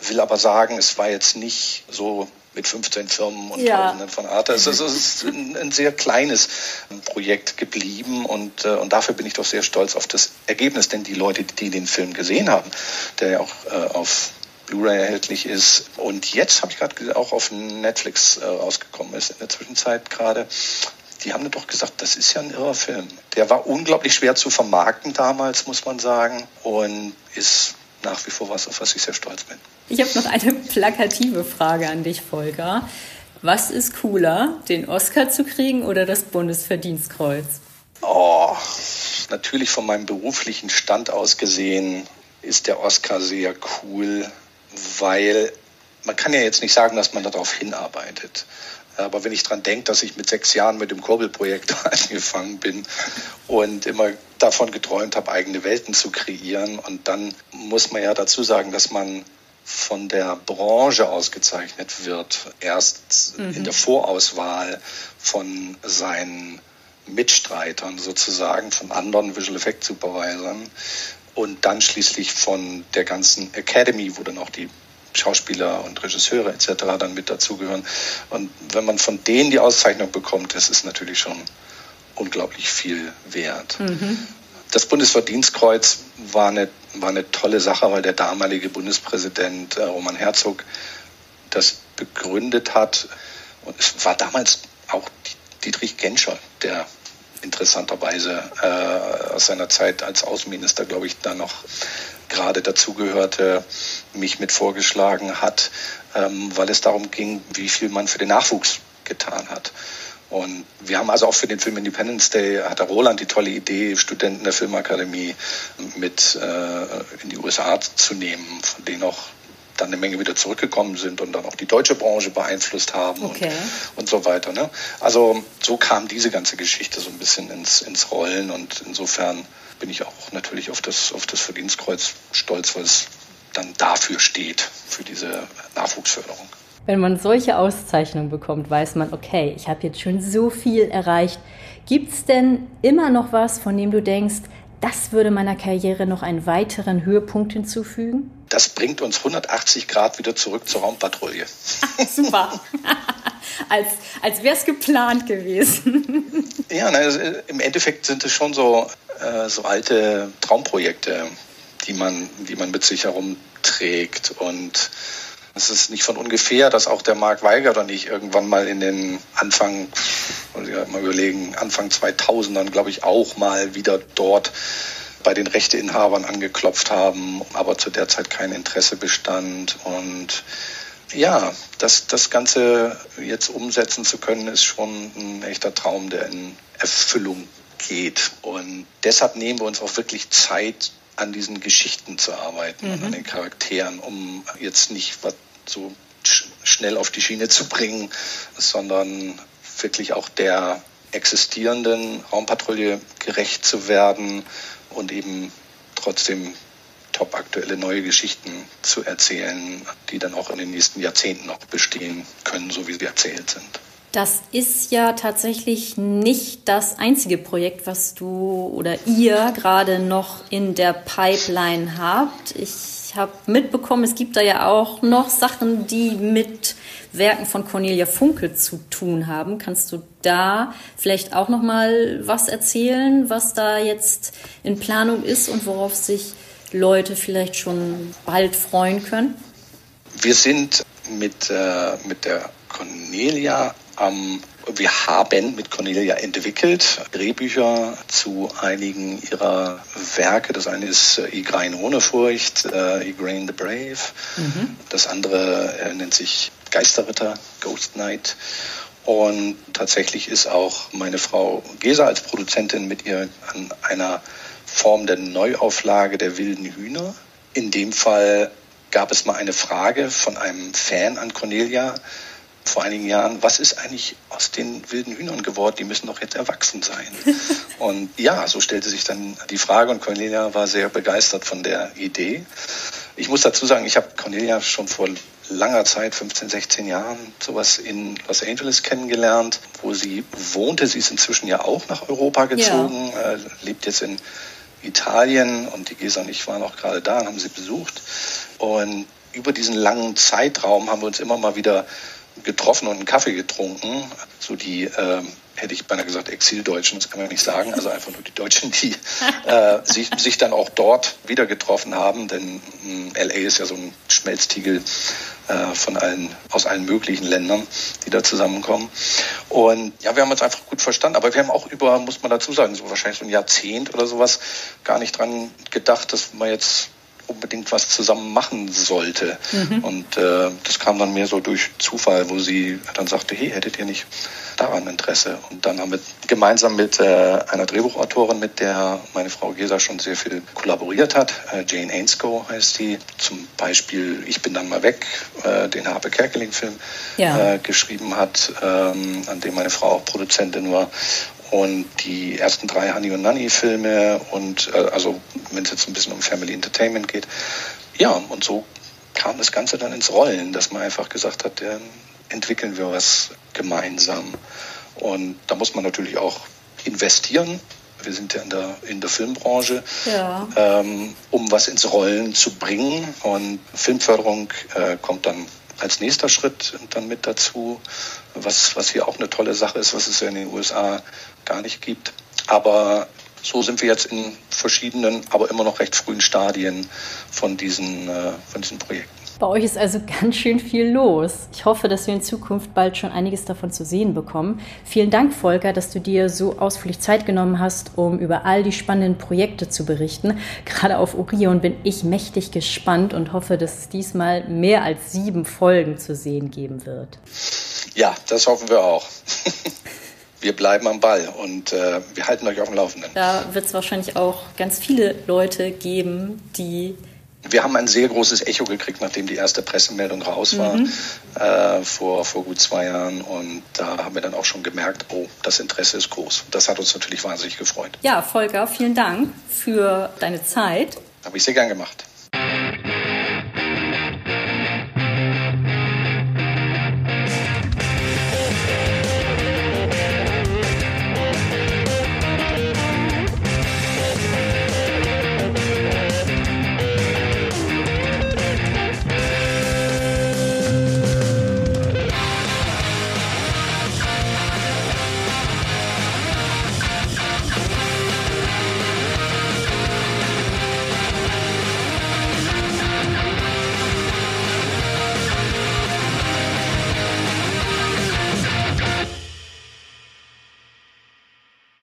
Will aber sagen, es war jetzt nicht so mit 15 Firmen und ja. Tausenden von Artists. Also es ist ein, ein, sehr kleines Projekt geblieben und, äh, und dafür bin ich doch sehr stolz auf das Ergebnis, denn die Leute, die den Film gesehen haben, der ja auch äh, auf Blu-ray erhältlich ist und jetzt habe ich gerade auch auf Netflix äh, rausgekommen ist in der Zwischenzeit gerade, die haben doch gesagt, das ist ja ein irrer Film. Der war unglaublich schwer zu vermarkten damals, muss man sagen, und ist nach wie vor was, auf was ich sehr stolz bin. Ich habe noch eine plakative Frage an dich, Volker. Was ist cooler, den Oscar zu kriegen oder das Bundesverdienstkreuz? Oh, natürlich von meinem beruflichen Stand aus gesehen ist der Oscar sehr cool, weil man kann ja jetzt nicht sagen, dass man darauf hinarbeitet. Aber wenn ich daran denke, dass ich mit sechs Jahren mit dem Kurbelprojekt angefangen bin und immer davon geträumt habe, eigene Welten zu kreieren, und dann muss man ja dazu sagen, dass man von der Branche ausgezeichnet wird, erst mhm. in der Vorauswahl von seinen Mitstreitern sozusagen, von anderen Visual Effect Supervisern und dann schließlich von der ganzen Academy, wo dann auch die Schauspieler und Regisseure etc. dann mit dazugehören. Und wenn man von denen die Auszeichnung bekommt, das ist natürlich schon unglaublich viel wert. Mhm. Das Bundesverdienstkreuz war eine, war eine tolle Sache, weil der damalige Bundespräsident äh, Roman Herzog das begründet hat. Und es war damals auch Dietrich Genscher, der interessanterweise äh, aus seiner Zeit als Außenminister, glaube ich, da noch gerade dazugehörte, mich mit vorgeschlagen hat, ähm, weil es darum ging, wie viel man für den Nachwuchs getan hat. Und wir haben also auch für den Film Independence Day, hat der Roland die tolle Idee, Studenten der Filmakademie mit äh, in die USA zu nehmen, von denen auch dann eine Menge wieder zurückgekommen sind und dann auch die deutsche Branche beeinflusst haben okay. und, und, so weiter. Ne? Also so kam diese ganze Geschichte so ein bisschen ins, ins Rollen und insofern bin ich auch natürlich auf das, auf das Verdienstkreuz stolz, weil es dann dafür steht, für diese Nachwuchsförderung. Wenn man solche Auszeichnungen bekommt, weiß man, okay, ich habe jetzt schon so viel erreicht. Gibt es denn immer noch was, von dem du denkst, das würde meiner Karriere noch einen weiteren Höhepunkt hinzufügen? Das bringt uns 180 Grad wieder zurück zur Raumpatrouille. Super. als als wäre es geplant gewesen. ja, na, also, im Endeffekt sind es schon so, äh, so alte Traumprojekte, die man, die man mit sich herumträgt. Und es ist nicht von ungefähr, dass auch der Mark Weiger und ich irgendwann mal in den Anfang, muss ich mal überlegen, Anfang 2000ern, glaube ich, auch mal wieder dort bei den Rechteinhabern angeklopft haben, aber zu der Zeit kein Interesse bestand. Und ja, das, das Ganze jetzt umsetzen zu können, ist schon ein echter Traum, der in Erfüllung geht. Und deshalb nehmen wir uns auch wirklich Zeit, an diesen Geschichten zu arbeiten mhm. und an den Charakteren, um jetzt nicht was so schnell auf die Schiene zu bringen, sondern wirklich auch der existierenden Raumpatrouille gerecht zu werden und eben trotzdem top aktuelle neue Geschichten zu erzählen, die dann auch in den nächsten Jahrzehnten noch bestehen können, so wie sie erzählt sind. Das ist ja tatsächlich nicht das einzige Projekt, was du oder ihr gerade noch in der Pipeline habt. Ich habe mitbekommen, es gibt da ja auch noch Sachen, die mit Werken von Cornelia Funke zu tun haben. Kannst du da vielleicht auch noch mal was erzählen, was da jetzt in Planung ist und worauf sich Leute vielleicht schon bald freuen können? Wir sind mit, äh, mit der Cornelia ähm, wir haben mit Cornelia entwickelt Drehbücher zu einigen ihrer Werke. Das eine ist äh, Igrain ohne Furcht, äh, Igrain the Brave. Mhm. Das andere äh, nennt sich Geisterritter, Ghost Knight. Und tatsächlich ist auch meine Frau Gesa als Produzentin mit ihr an einer Form der Neuauflage der wilden Hühner. In dem Fall gab es mal eine Frage von einem Fan an Cornelia, vor einigen Jahren, was ist eigentlich aus den wilden Hühnern geworden? Die müssen doch jetzt erwachsen sein. und ja, so stellte sich dann die Frage und Cornelia war sehr begeistert von der Idee. Ich muss dazu sagen, ich habe Cornelia schon vor langer Zeit, 15, 16 Jahren, sowas in Los Angeles kennengelernt, wo sie wohnte. Sie ist inzwischen ja auch nach Europa gezogen, ja. äh, lebt jetzt in Italien und die Gesa und ich waren auch gerade da und haben sie besucht. Und über diesen langen Zeitraum haben wir uns immer mal wieder getroffen und einen Kaffee getrunken. So die, äh, hätte ich beinahe gesagt, Exildeutschen, das kann man nicht sagen, also einfach nur die Deutschen, die äh, sich, sich dann auch dort wieder getroffen haben, denn äh, LA ist ja so ein Schmelztiegel äh, von allen, aus allen möglichen Ländern, die da zusammenkommen. Und ja, wir haben uns einfach gut verstanden, aber wir haben auch über, muss man dazu sagen, so wahrscheinlich so ein Jahrzehnt oder sowas gar nicht dran gedacht, dass man jetzt unbedingt was zusammen machen sollte. Mhm. Und äh, das kam dann mehr so durch Zufall, wo sie dann sagte, hey, hättet ihr nicht daran Interesse? Und dann haben wir gemeinsam mit äh, einer Drehbuchautorin, mit der meine Frau Gesa schon sehr viel kollaboriert hat, äh, Jane Ainscoe heißt sie, zum Beispiel Ich bin dann mal weg, äh, den Harpe Kerkeling-Film ja. Äh, geschrieben hat, ähm, an dem meine Frau auch Produzentin war und die ersten drei Honey und Nanny Filme und äh, also wenn es jetzt ein bisschen um Family Entertainment geht. Ja, und so kam das Ganze dann ins Rollen, dass man einfach gesagt hat, ja, entwickeln wir was gemeinsam. Und da muss man natürlich auch investieren. Wir sind ja in der, in der Filmbranche, ja. ähm, um was ins Rollen zu bringen. Und Filmförderung äh, kommt dann als nächster Schritt dann mit dazu, was, was hier auch eine tolle Sache ist, was es ja in den USA gar nicht gibt. Aber so sind wir jetzt in verschiedenen, aber immer noch recht frühen Stadien von diesen, äh, von diesen Projekten. Bei euch ist also ganz schön viel los. Ich hoffe, dass wir in Zukunft bald schon einiges davon zu sehen bekommen. Vielen Dank, Volker, dass du dir so ausführlich Zeit genommen hast, um über all die spannenden Projekte zu berichten. Gerade auf Orion bin ich mächtig gespannt und hoffe, dass es diesmal mehr als sieben Folgen zu sehen geben wird. Ja, das hoffen wir auch. wir bleiben am Ball und äh, wir halten euch auf dem Laufenden. Da wird es wahrscheinlich auch ganz viele Leute geben, die wir haben ein sehr großes Echo gekriegt, nachdem die erste Pressemeldung raus war, mhm. äh, vor, vor gut zwei Jahren. Und da haben wir dann auch schon gemerkt, oh, das Interesse ist groß. Das hat uns natürlich wahnsinnig gefreut. Ja, Volker, vielen Dank für deine Zeit. Habe ich sehr gern gemacht.